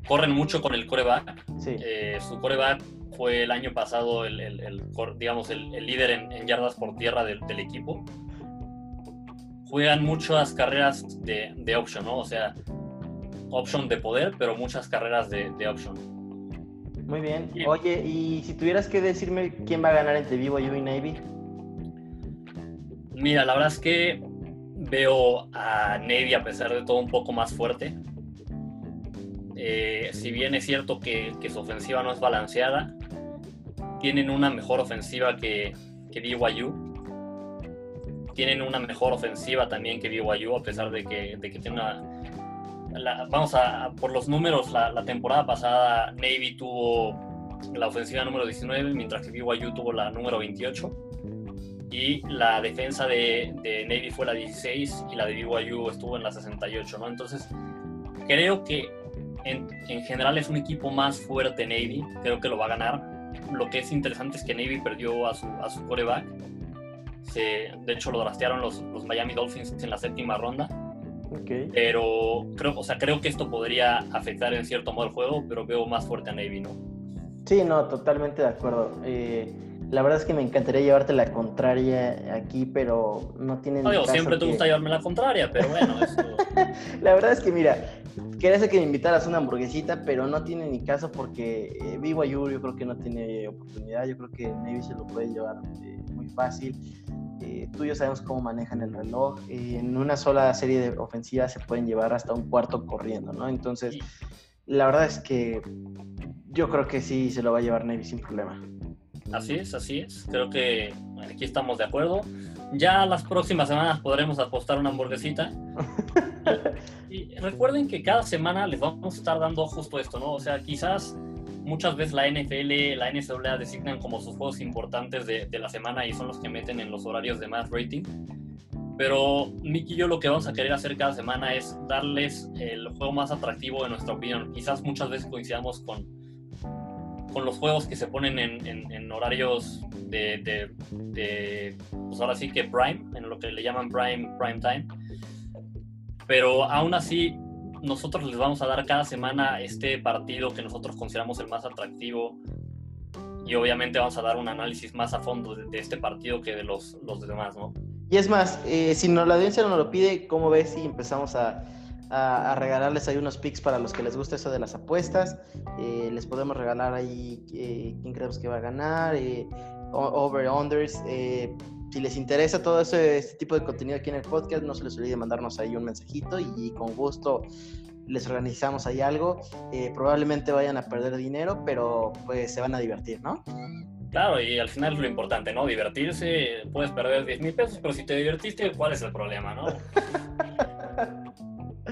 corren mucho con el coreback. Eh, su coreback fue el año pasado el, digamos, el, líder en, yardas por tierra del, equipo. Juegan muchas carreras de, de, option, ¿no? O sea, option de poder, pero muchas carreras de, de option. Muy bien. Oye, y si tuvieras que decirme quién va a ganar entre Vivo y Navy. Mira, la verdad es que veo a Navy a pesar de todo un poco más fuerte. Eh, si bien es cierto que, su ofensiva no es balanceada, tienen una mejor ofensiva que, que BYU. Tienen una mejor ofensiva también que BYU, a pesar de que, de que tiene una, vamos a, por los números, la, temporada pasada Navy tuvo la ofensiva número 19, mientras que BYU tuvo la número 28. Y la defensa de, Navy fue la 16 y la de BYU estuvo en la 68, ¿no? Entonces, creo que en, general es un equipo más fuerte Navy, creo que lo va a ganar. Lo que es interesante es que Navy perdió a su, a su coreback. de hecho, lo drastearon los, los Miami Dolphins en la séptima ronda pero creo, o sea, creo que esto podría afectar en cierto modo el juego, pero veo más fuerte a Navy, ¿no? Sí, no, totalmente de acuerdo. Eh, la verdad es que me encantaría llevarte la contraria aquí, pero no tiene no, siempre te gusta llevarme la contraria, pero bueno, la verdad es que mira, quería que me invitaras una hamburguesita, pero no tiene ni caso porque eh, BYU yo creo que no tiene oportunidad. Yo creo que Navy se lo puede llevar eh, muy fácil. Eh, tú y yo sabemos cómo manejan el reloj. Eh, en una sola serie de ofensivas se pueden llevar hasta un cuarto corriendo, ¿no? Entonces, la verdad es que yo creo que sí se lo va a llevar Navy sin problema. Así es, así es. Creo que aquí estamos de acuerdo. Ya las próximas semanas podremos apostar una hamburguesita. y recuerden que cada semana les vamos a estar dando justo esto, ¿no? O sea, quizás muchas veces la NFL, la NCAA designan como sus juegos importantes de, de, la semana y son los que meten en los horarios de más rating. Pero Mickey y yo lo que vamos a querer hacer cada semana es darles el juego más atractivo de nuestra opinión. Quizás muchas veces coincidamos con, con los juegos que se ponen en, en, en horarios de, de, de, pues ahora sí que prime, en lo que le llaman prime, prime time. Pero aún así, nosotros les vamos a dar cada semana este partido que nosotros consideramos el más atractivo y obviamente vamos a dar un análisis más a fondo de, este partido que de los, los demás, ¿no? Y es más, eh, si no, la audiencia nos lo pide, ¿cómo ves si empezamos a, a, a, regalarles ahí unos picks para los que les gusta eso de las apuestas? Eh, les podemos regalar ahí eh, quién creemos que va a ganar, eh, over-unders. Si les interesa todo ese, este tipo de contenido aquí en el podcast, no se les olvide mandarnos ahí un mensajito y, y con gusto les organizamos ahí algo. Eh, probablemente vayan a perder dinero, pero pues se van a divertir, ¿no? Claro, y al final es lo importante, ¿no? Divertirse, puedes perder 10 mil pesos, pero si te divertiste, ¿cuál es el problema, no?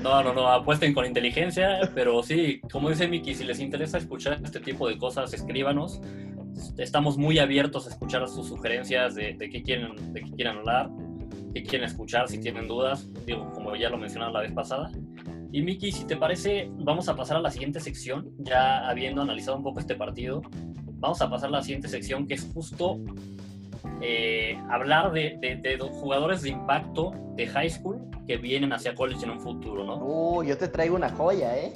No, no, no, apuesten con inteligencia, pero sí, como dice Miki, si les interesa escuchar este tipo de cosas, escríbanos. Estamos muy abiertos a escuchar sus sugerencias de, de qué quieren, de qué quieren hablar, qué quieren escuchar, si tienen dudas, digo, como ya lo mencionaba la vez pasada. Y Miki, si te parece, vamos a pasar a la siguiente sección, ya habiendo analizado un poco este partido. Vamos a pasar a la siguiente sección, que es justo eh, hablar de, de, de, jugadores de impacto de high school que vienen hacia college en un futuro, ¿no? Uh, yo te traigo una joya, ¿eh?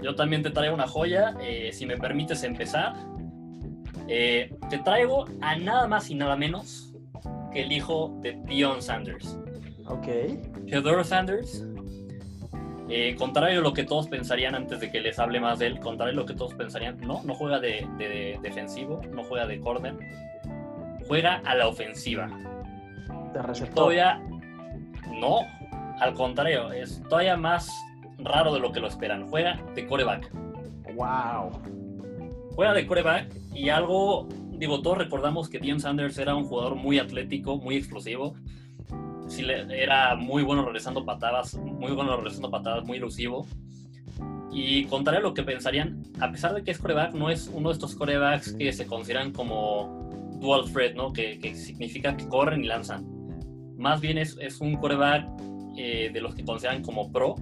Yo también te traigo una joya. Eh, si me permites empezar, eh, te traigo a nada más y nada menos que el hijo de Dion Sanders. Ok. Theodore Sanders. Eh, contrario a lo que todos pensarían antes de que les hable más de él, contrario a lo que todos pensarían, no, no juega de, de, de defensivo, no juega de corner, juega a la ofensiva. De receptor. Todavía no, al contrario, es todavía más raro de lo que lo esperan. Juega de coreback. Wow. Juega de coreback y algo, digo, todos recordamos que Dion Sanders era un jugador muy atlético, muy explosivo. Era muy bueno regresando patadas, muy bueno regresando patadas, muy elusivo. Y contrario a lo que pensarían, a pesar de que es coreback, no es uno de estos corebacks que se consideran como dual threat, ¿no? Que, significa que corren y lanzan. Más bien es, es un coreback eh, de los que consideran como pro.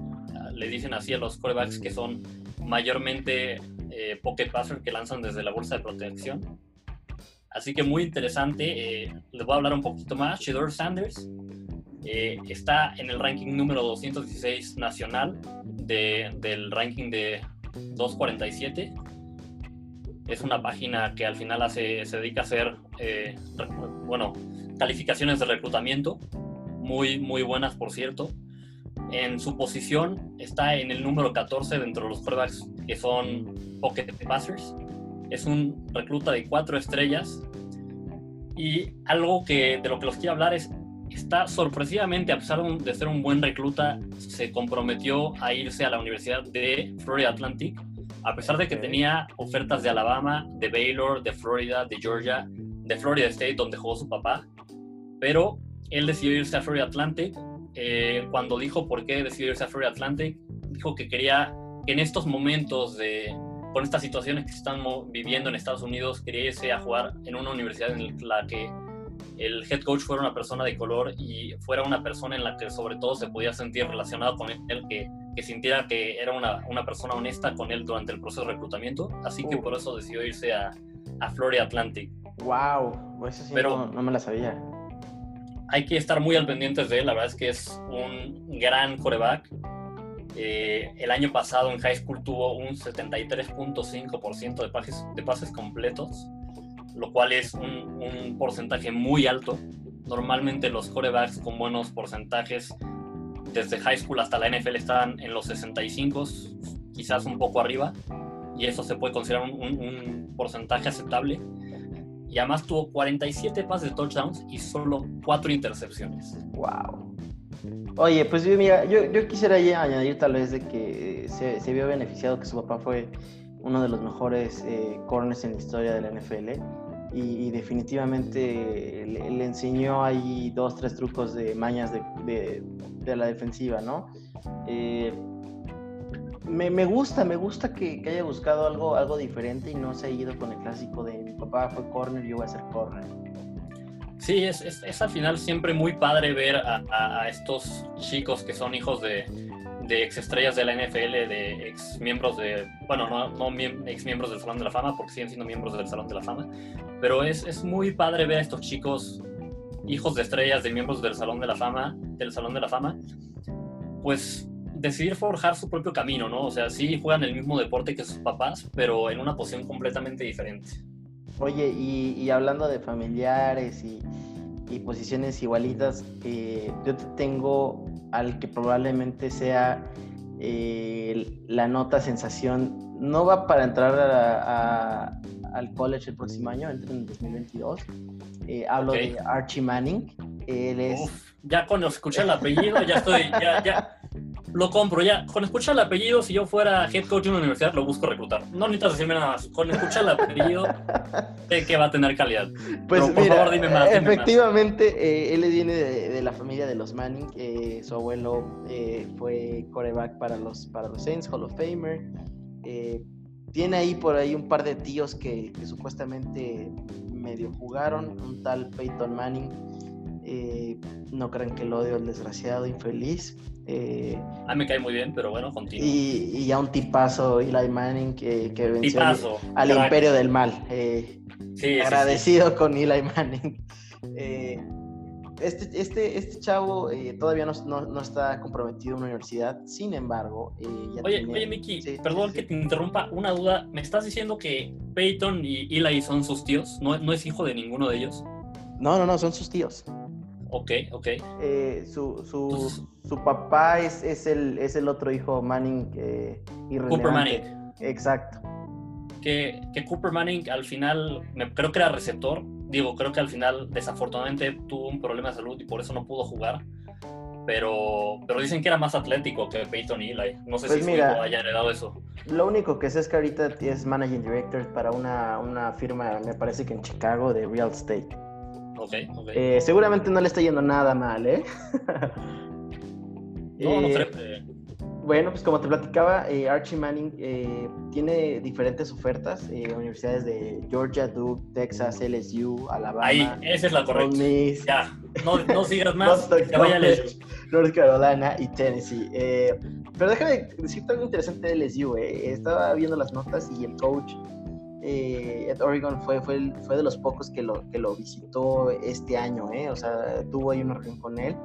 Le dicen así a los corebacks que son mayormente eh, pocket passer que lanzan desde la bolsa de protección. Así que muy interesante. Eh, les voy a hablar un poquito más. Shedor Sanders eh, está en el ranking número 216 nacional de, del ranking de 247. Es una página que al final hace, se dedica a hacer, eh, bueno, calificaciones de reclutamiento, muy, muy buenas, por cierto. En su posición está en el número 14 dentro de los quarterbacks que son pocket passers. Es un recluta de cuatro estrellas. Y algo que de lo que los quiero hablar es está sorpresivamente, a pesar de ser un buen recluta, se comprometió a irse a la Universidad de Florida Atlantic, a pesar de que tenía ofertas de Alabama, de Baylor, de Florida, de Georgia, de Florida State, donde jugó su papá, pero él decidió irse a Florida Atlantic. Eh, cuando dijo por qué decidió irse a Florida Atlantic, dijo que quería que en estos momentos de, con estas situaciones que se están viviendo en Estados Unidos, quería irse a jugar en una universidad en la que el head coach fuera una persona de color y fuera una persona en la que sobre todo se podía sentir relacionado con él, que, que sintiera que era una, una, persona honesta con él durante el proceso de reclutamiento. Así que uh. por eso decidió irse a, a Florida Atlantic. ¡Wow! Eso sí Pero, no, no me la sabía. Hay que estar muy al pendiente de él. La verdad es que es un gran coreback. Eh, el año pasado en high school tuvo un 73.5% de pases, completos lo cual es un, un porcentaje muy alto. Normalmente los corebacks con buenos porcentajes desde high school hasta la NFL están en los 65, quizás un poco arriba, y eso se puede considerar un, porcentaje aceptable. Y además tuvo 47 pases de touchdowns y solo 4 intercepciones. ¡Wow! Oye, pues mira, yo, yo quisiera añadir tal vez de que se, se vio beneficiado que su papá fue uno de los mejores eh, corners en la historia de la NFL y, definitivamente le, enseñó ahí dos, tres trucos de mañas de, de, la defensiva, ¿no? Eh, me, me, gusta, me gusta que, que, haya buscado algo, algo diferente y no se ha ido con el clásico de mi papá fue corner, yo voy a ser corner. Sí, es, es, es, al final siempre muy padre ver a, estos chicos que son hijos de, de ex estrellas de la NFL, de ex miembros de, bueno, no, no ex miembros del Salón de la Fama, porque siguen siendo miembros del Salón de la Fama, pero es, es muy padre ver a estos chicos, hijos de estrellas, de miembros del Salón de la Fama, del Salón de la Fama, pues decidir forjar su propio camino, ¿no? O sea, sí juegan el mismo deporte que sus papás, pero en una posición completamente diferente. Oye, y, hablando de familiares y, posiciones igualitas, eh, yo te tengo al que probablemente sea eh, la nota sensación. No va para entrar al college el próximo año, entra en 2022. Eh, hablo de Archie Manning. Él es... ya cuando escuché el apellido, ya estoy, ya, ya, lo compro ya. Con escuchar el apellido, si yo fuera head coach de una universidad, lo busco reclutar. No necesitas decirme nada más. Con escuchar el apellido, sé que va a tener calidad. Pues por favor, dime más. efectivamente, eh, él viene de, la familia de los Manning. Eh, su abuelo eh, fue coreback para los, para los Saints, Hall of Famer. tiene ahí por ahí un par de tíos que, que supuestamente medio jugaron. Un tal Peyton Manning. No crean que lo odio el desgraciado, infeliz. Eh, a mí me cae muy bien, pero bueno, continúa. Y, ya un tipazo, Eli Manning, que, que venció al, imperio del mal. Eh, agradecido con Eli Manning. Eh, este, este, este chavo todavía no, no, está comprometido en una universidad, sin embargo... oye, oye, Miki, perdón que te interrumpa, una duda. ¿Me estás diciendo que Peyton y Eli son sus tíos? ¿No, no es hijo de ninguno de ellos? No, no, no, son sus tíos. Ok, ok. Eh, su, su, su, papá es, es, el, es el otro hijo Manning eh, Cooper Manning. Exacto. Que, que, Cooper Manning al final, creo que era receptor. Digo, creo que al final desafortunadamente tuvo un problema de salud y por eso no pudo jugar. Pero, pero dicen que era más atlético que Peyton Eli. No sé pues si mira, su haya heredado eso. Lo único que sé es que ahorita es managing director para una, una firma, me parece que en Chicago, de real estate. Eh, seguramente no le está yendo nada mal, ¿eh? no, no eh, Bueno, pues como te platicaba, eh, Archie Manning tiene diferentes ofertas, universidades de Georgia, Duke, Texas, LSU, Alabama. Ahí, esa es la correcta. Ya, no, no sigas más, que vaya North Carolina y Tennessee. pero déjame decirte algo interesante de LSU. Estaba viendo las notas y el coach eh, Ed Oregon fue, fue, fue, de los pocos que lo, que lo visitó este año, ¿eh? o sea, tuvo ahí una reunión con él.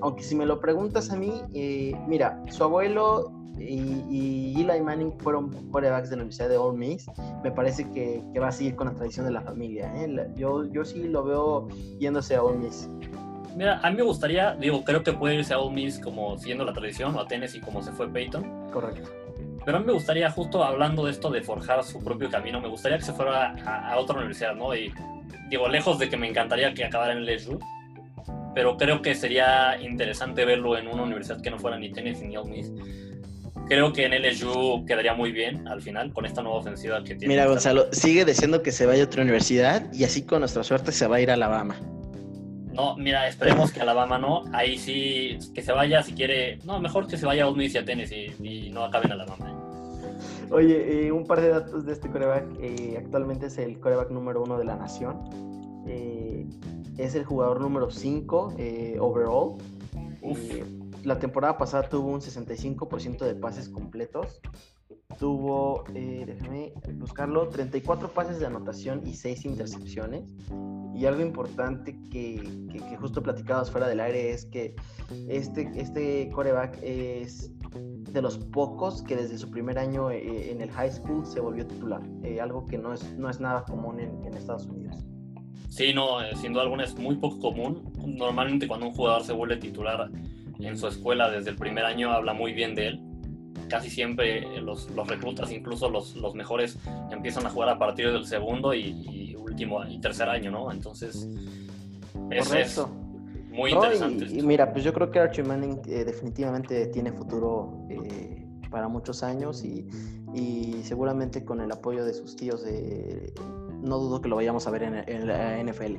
Aunque si me lo preguntas a mí, eh, mira, su abuelo y, Eli Manning fueron quarterbacks de la Universidad de Ole Miss. Me parece que, que va a seguir con la tradición de la familia. ¿eh? Yo, yo sí lo veo yéndose a Ole Miss. Mira, a mí me gustaría, digo, creo que puede irse a Ole Miss como siguiendo la tradición o a Tennessee como se fue Peyton. Correcto. Pero a mí me gustaría, justo hablando de esto de forjar su propio camino, me gustaría que se fuera a, otra universidad, ¿no? Y digo, lejos de que me encantaría que acabara en LSU, pero creo que sería interesante verlo en una universidad que no fuera ni Tennessee ni Ole Miss. Creo que en LSU quedaría muy bien al final con esta nueva ofensiva que tiene. Mira, Gonzalo, sigue diciendo que se vaya a otra universidad y así con nuestra suerte se va a ir a Alabama. No, mira, esperemos que Alabama no. Ahí sí, que se vaya si quiere. No, mejor que se vaya a Ole y a Tennessee y, no acabe en Alabama. Oye, eh, un par de datos de este coreback. Eh, actualmente es el coreback número uno de la nación. Eh, es el jugador número 5 overall. la temporada pasada tuvo un 65% de pases completos. Tuvo, déjame buscarlo, 34 pases de anotación y 6 intercepciones. Y algo importante que, que, justo platicabas fuera del aire es que este, este coreback es de los pocos que desde su primer año eh, en el high school se volvió titular, eh, algo que no es, no es nada común en, en Estados Unidos. Sí, no, eh, sin duda alguna es muy poco común. Normalmente cuando un jugador se vuelve titular en su escuela desde el primer año habla muy bien de él. Casi siempre los, los reclutas, incluso los, los, mejores, empiezan a jugar a partir del segundo y, último y tercer año, ¿no? Entonces, es, es muy interesante. y, mira, pues yo creo que Archie Manning eh, definitivamente tiene futuro eh, para muchos años y, y, seguramente con el apoyo de sus tíos, de, no dudo que lo vayamos a ver en, en la NFL.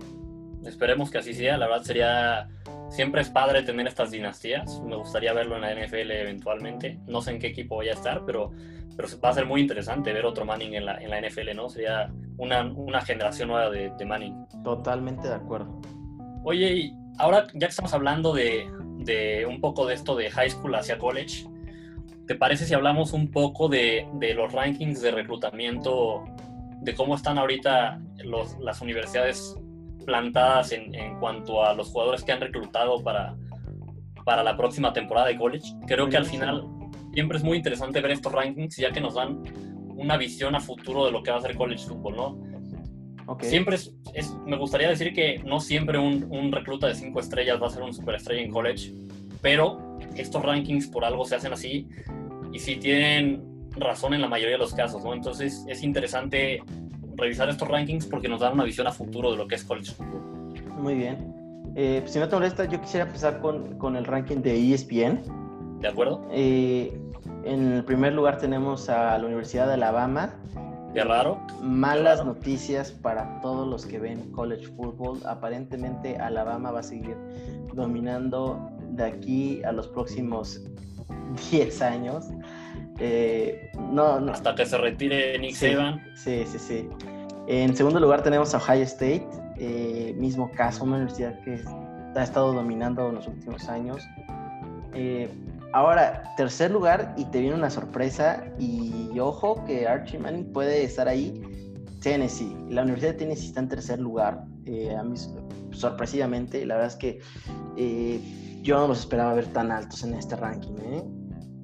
Esperemos que así sea, la verdad sería siempre es padre tener estas dinastías. Me gustaría verlo en la NFL eventualmente. No sé en qué equipo voy a estar, pero, pero va a ser muy interesante ver otro Manning en la, en la NFL, ¿no? Sería una, una generación nueva de, de, Manning. Totalmente de acuerdo. Oye, y ahora ya que estamos hablando de, de un poco de esto de high school hacia college, ¿te parece si hablamos un poco de, de los rankings de reclutamiento, de cómo están ahorita los, las universidades plantadas en, en, cuanto a los jugadores que han reclutado para, para la próxima temporada de college. Creo que al final siempre es muy interesante ver estos rankings ya que nos dan una visión a futuro de lo que va a ser college football, ¿no? Siempre es, es, me gustaría decir que no siempre un, un, recluta de cinco estrellas va a ser un superestrella en college, pero estos rankings por algo se hacen así y sí tienen razón en la mayoría de los casos, ¿no? Entonces es interesante revisar estos rankings porque nos dan una visión a futuro de lo que es college football. Muy bien. Eh, si no te molesta, yo quisiera empezar con, con el ranking de ESPN. ¿De acuerdo? Eh, en el primer lugar tenemos a la Universidad de Alabama. Qué raro. Malas Qué raro. noticias para todos los que ven college football. Aparentemente Alabama va a seguir dominando de aquí a los próximos 10 años. Eh, no, no, Hasta que se retire Nick sí, Saban. Sí, sí, sí. En segundo lugar tenemos a Ohio State, eh, mismo caso, una universidad que ha estado dominando en los últimos años. Eh, ahora, tercer lugar, y te viene una sorpresa, y ojo que Archie Manning puede estar ahí, Tennessee. La Universidad de Tennessee está en tercer lugar, eh, a mí sorpresivamente, la verdad es que eh, yo no los esperaba ver tan altos en este ranking. ¿eh?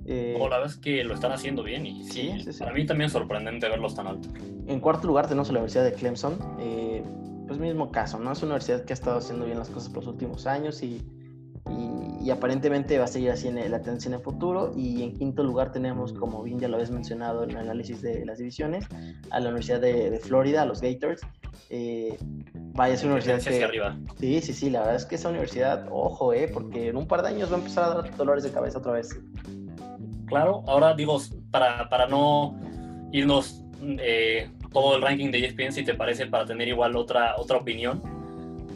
Eh, la verdad es que lo están haciendo bien y sí, sí, sí, sí, para mí también es sorprendente verlos tan altos. En cuarto lugar tenemos a la Universidad de Clemson. Eh, pues mismo caso, ¿no? Es una universidad que ha estado haciendo bien las cosas por los últimos años y, y, y aparentemente va a seguir así en la tendencia en el futuro. Y en quinto lugar tenemos, como bien ya lo habéis mencionado en el análisis de las divisiones, a la Universidad de, de Florida, a los Gators. Eh, vaya, es una universidad que... arriba. Sí, sí, sí, la verdad es que esa universidad, ojo, eh, porque en un par de años va a empezar a dar dolores de cabeza otra vez. Claro, ahora digo, para, para no irnos eh, todo el ranking de ESPN, si te parece, para tener igual otra, otra opinión,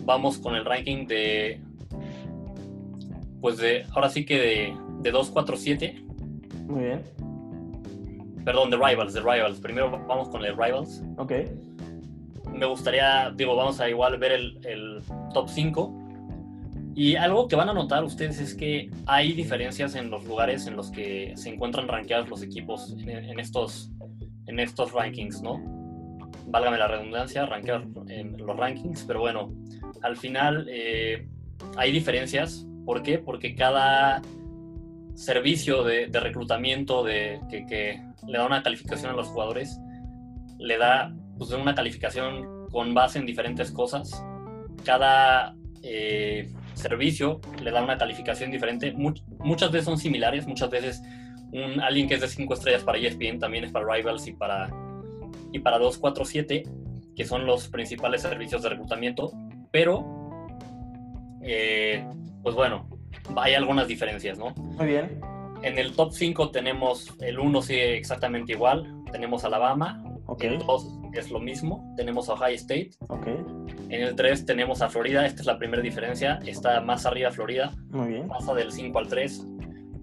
vamos con el ranking de, pues de, ahora sí que de, de 247. Muy bien. Perdón, de Rivals, de Rivals. Primero vamos con el Rivals. Ok. Me gustaría, digo, vamos a igual ver el, el top 5 y algo que van a notar ustedes es que hay diferencias en los lugares en los que se encuentran rankeados los equipos en, en estos, en estos rankings, ¿no? Válgame la redundancia, rankear en los rankings, pero bueno, al final eh, hay diferencias. ¿Por qué? Porque cada servicio de, de reclutamiento de, que, que, le da una calificación a los jugadores le da pues, una calificación con base en diferentes cosas. Cada eh, servicio le da una calificación diferente. Much, muchas veces son similares, muchas veces un, alguien que es de 5 estrellas para ESPN también es para Rivals y para, y para 247, que son los principales servicios de reclutamiento, pero eh, pues bueno, hay algunas diferencias, ¿no? Muy bien. En el top 5 tenemos el 1 sigue exactamente igual, tenemos Alabama, okay. el 2 es lo mismo, tenemos a Ohio State. Okay. En el 3 tenemos a Florida, esta es la primera diferencia, está más arriba Florida, Muy bien. pasa del 5 al 3.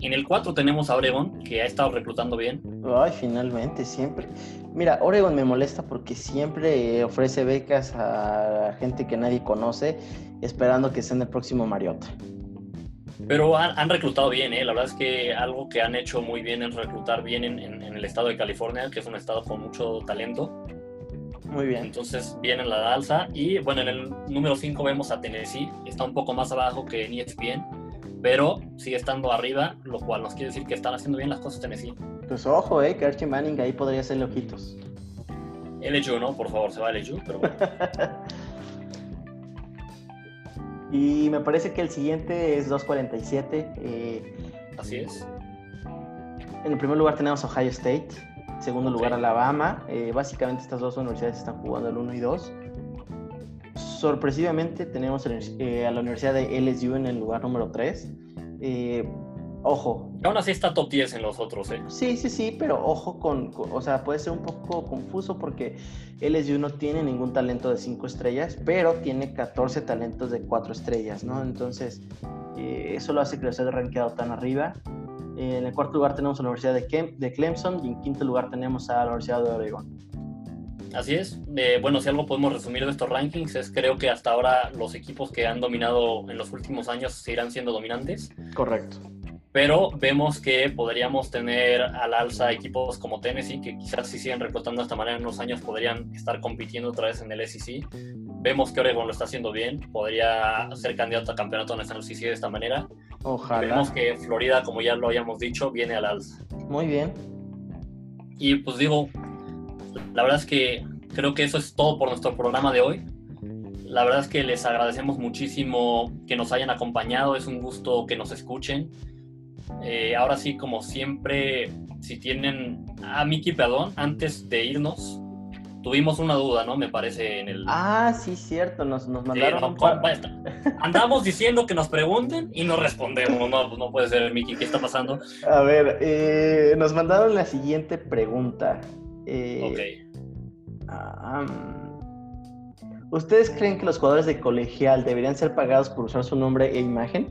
En el 4 tenemos a Oregon, que ha estado reclutando bien. Ay, finalmente, siempre. Mira, Oregon me molesta porque siempre ofrece becas a gente que nadie conoce, esperando que sea en el próximo Mariota. Pero han, han, reclutado bien, ¿eh? la verdad es que algo que han hecho muy bien es reclutar bien en, en, en, el estado de California, que es un estado con mucho talento. Muy bien. Entonces viene la alza. Y bueno, en el número 5 vemos a Tennessee, está un poco más abajo que en ESPN, pero sigue estando arriba, lo cual nos quiere decir que están haciendo bien las cosas Tennessee. Pues ojo, eh, que Archie Manning ahí podría ser ojitos. LSU, ¿no? Por favor, se va LSU, pero bueno. Y me parece que el siguiente es 247. Eh, Así es. En el primer lugar tenemos Ohio State. Segundo lugar Alabama. Eh, básicamente estas dos universidades están jugando el 1 y 2. Sorpresivamente tenemos eh, a la Universidad de LSU en el lugar número 3. Ojo. Aún así está top 10 en los otros, ¿eh? Sí, sí, sí, pero ojo con, o sea, puede ser un poco confuso porque LSU no tiene ningún talento de 5 estrellas, pero tiene 14 talentos de 4 estrellas, ¿no? Entonces, eh, eso lo hace que los haya rankeado tan arriba. en el cuarto lugar tenemos a la Universidad de, de Clemson y en quinto lugar tenemos a la Universidad de Oregon. Así es. Eh, bueno, si algo podemos resumir de estos rankings es creo que hasta ahora los equipos que han dominado en los últimos años seguirán siendo dominantes. Correcto pero vemos que podríamos tener al alza equipos como Tennessee, que quizás si siguen reclutando de esta manera en unos años podrían estar compitiendo otra vez en el SEC. Vemos que Oregon lo está haciendo bien, podría ser candidato a campeonato nacional si sigue de esta manera. Ojalá. Vemos que Florida, como ya lo habíamos dicho, viene al alza. Muy bien. Y pues digo, la verdad es que creo que eso es todo por nuestro programa de hoy. La verdad es que les agradecemos muchísimo que nos hayan acompañado, es un gusto que nos escuchen. Eh, ahora sí, como siempre, si tienen a Miki, perdón, antes de irnos, tuvimos una duda, ¿no? Me parece en el... Ah, sí, cierto, nos, nos mandaron... Andamos diciendo que nos pregunten y no respondemos, no, no puede ser, Miki, ¿qué está pasando? A ver, eh, nos mandaron la siguiente pregunta. Eh, ok. ¿Ustedes creen que los jugadores de colegial deberían ser pagados por usar su nombre e imagen?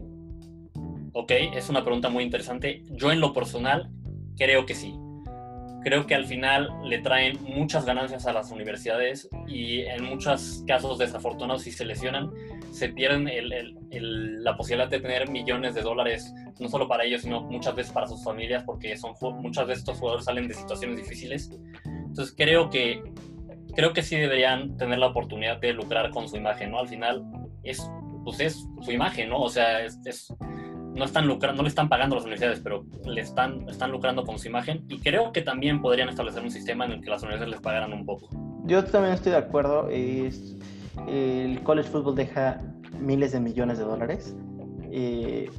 Ok, es una pregunta muy interesante. Yo en lo personal creo que sí. Creo que al final le traen muchas ganancias a las universidades y en muchos casos desafortunados si se lesionan, se pierden la posibilidad de tener millones de dólares, no solo para ellos, sino muchas veces para sus familias, porque son, muchas veces estos jugadores salen de situaciones difíciles. Entonces creo que, creo que sí deberían tener la oportunidad de lucrar con su imagen, ¿no? Al final es, pues es su imagen, ¿no? O sea, es no están lucrando, no le están pagando a las universidades, pero le están, están lucrando con su imagen y creo que también podrían establecer un sistema en el que las universidades les pagaran un poco. Yo también estoy de acuerdo. Es, el college football deja miles de millones de dólares. Eh,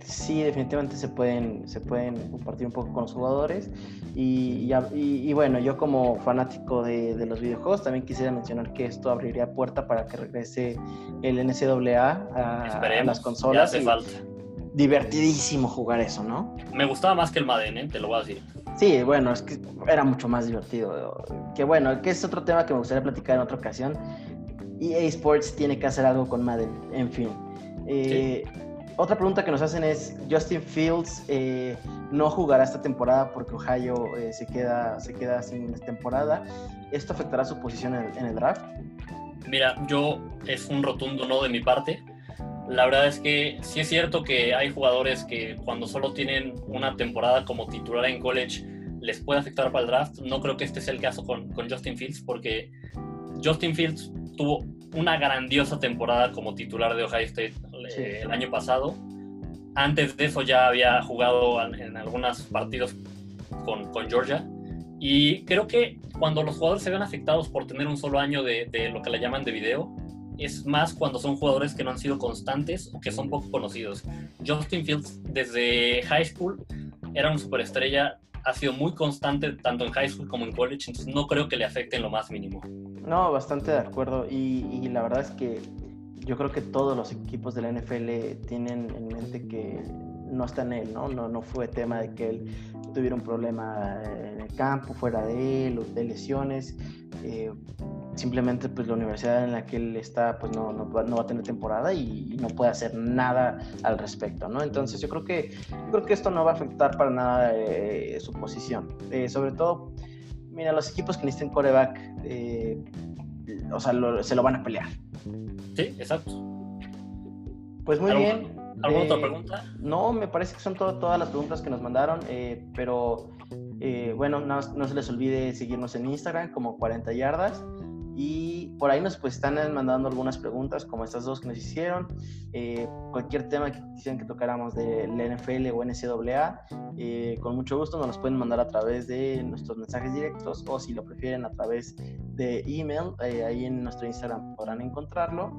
sí, definitivamente se pueden, se pueden compartir un poco con los jugadores. Y, y, bueno, yo como fanático de, de, los videojuegos también quisiera mencionar que esto abriría puerta para que regrese el NCAA a, a las consolas. Ya hace falta divertidísimo jugar eso, ¿no? Me gustaba más que el Madden, ¿eh? te lo voy a decir. Sí, bueno, es que era mucho más divertido. Que bueno, que es otro tema que me gustaría platicar en otra ocasión. EA Sports tiene que hacer algo con Madden, en fin. Eh, otra pregunta que nos hacen es, Justin Fields eh, no jugará esta temporada porque Ohio eh, se, queda, se queda sin temporada. ¿Esto afectará su posición en, en el draft? Mira, yo es un rotundo no de mi parte la verdad es que sí es cierto que hay jugadores que cuando solo tienen una temporada como titular en college les puede afectar para el draft. No creo que este sea el caso con, Justin Fields porque Justin Fields tuvo una grandiosa temporada como titular de Ohio State eh, el año pasado. Antes de eso ya había jugado en, algunos partidos con, Georgia. Y creo que cuando los jugadores se ven afectados por tener un solo año de, de lo que le llaman de video, es más cuando son jugadores que no han sido constantes o que son poco conocidos. Justin Fields desde high school era una superestrella, ha sido muy constante tanto en high school como en college, entonces no creo que le afecte en lo más mínimo. No, bastante de acuerdo y, la verdad es que yo creo que todos los equipos de la NFL tienen en mente que no está en él, ¿no? No, no fue tema de que él tuviera un problema en el campo, fuera de él, o de lesiones. Eh, simplemente pues la universidad en la que él está pues no, no, va a tener temporada y, no puede hacer nada al respecto, ¿no? Entonces yo creo que, creo que esto no va a afectar para nada eh, su posición. Eh, sobre todo, mira, los equipos que necesiten coreback, eh, o sea, se lo van a pelear. Sí, exacto. Pues muy bien. ¿Alguna otra pregunta? No, me parece que son todas las preguntas que nos mandaron, pero bueno, no, no, se les olvide seguirnos en Instagram como 40 yardas. Y por ahí nos pues están mandando algunas preguntas, como estas dos que nos hicieron. Eh, cualquier tema que quisieran que tocáramos de la NFL o NCAA, eh, con mucho gusto nos los pueden mandar a través de nuestros mensajes directos o si lo prefieren a través de email, eh, ahí en nuestro Instagram podrán encontrarlo.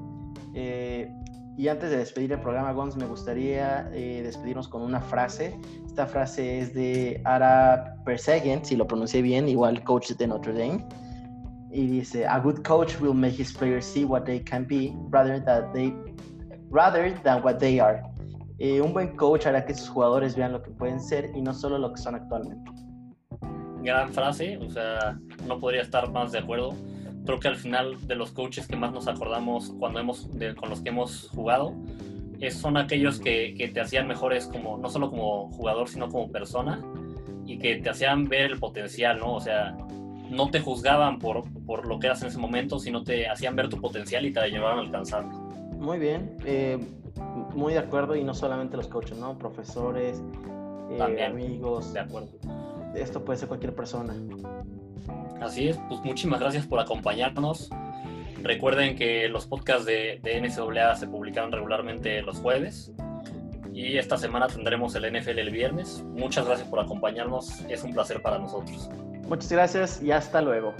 Y antes de despedir el programa, Gons, me gustaría eh, despedirnos con una frase. Esta frase es de Ara Perseguin, si lo pronuncié bien, igual coach de Notre Dame. Y dice, a good coach will make his players see what they can be rather than, they, rather than what they are. Eh, un buen coach hará que sus jugadores vean lo que pueden ser y no solo lo que son actualmente. Gran frase, o sea, no podría estar más de acuerdo creo que al final de los coaches que más nos acordamos cuando hemos, con los que hemos jugado, es, son aquellos que, que, te hacían mejores como, no solo como jugador, sino como persona, y que te hacían ver el potencial, ¿no? O sea, no te juzgaban por, por lo que eras en ese momento, sino te hacían ver tu potencial y te llevaban a alcanzarlo. Muy bien, eh, muy de acuerdo, y no solamente los coaches, ¿no? Profesores, eh, amigos. De acuerdo. Esto puede ser cualquier persona. Así es, pues muchísimas gracias por acompañarnos. Recuerden que los podcasts de, de NCAA se publican regularmente los jueves y esta semana tendremos el NFL el viernes. Muchas gracias por acompañarnos, es un placer para nosotros. Muchas gracias y hasta luego.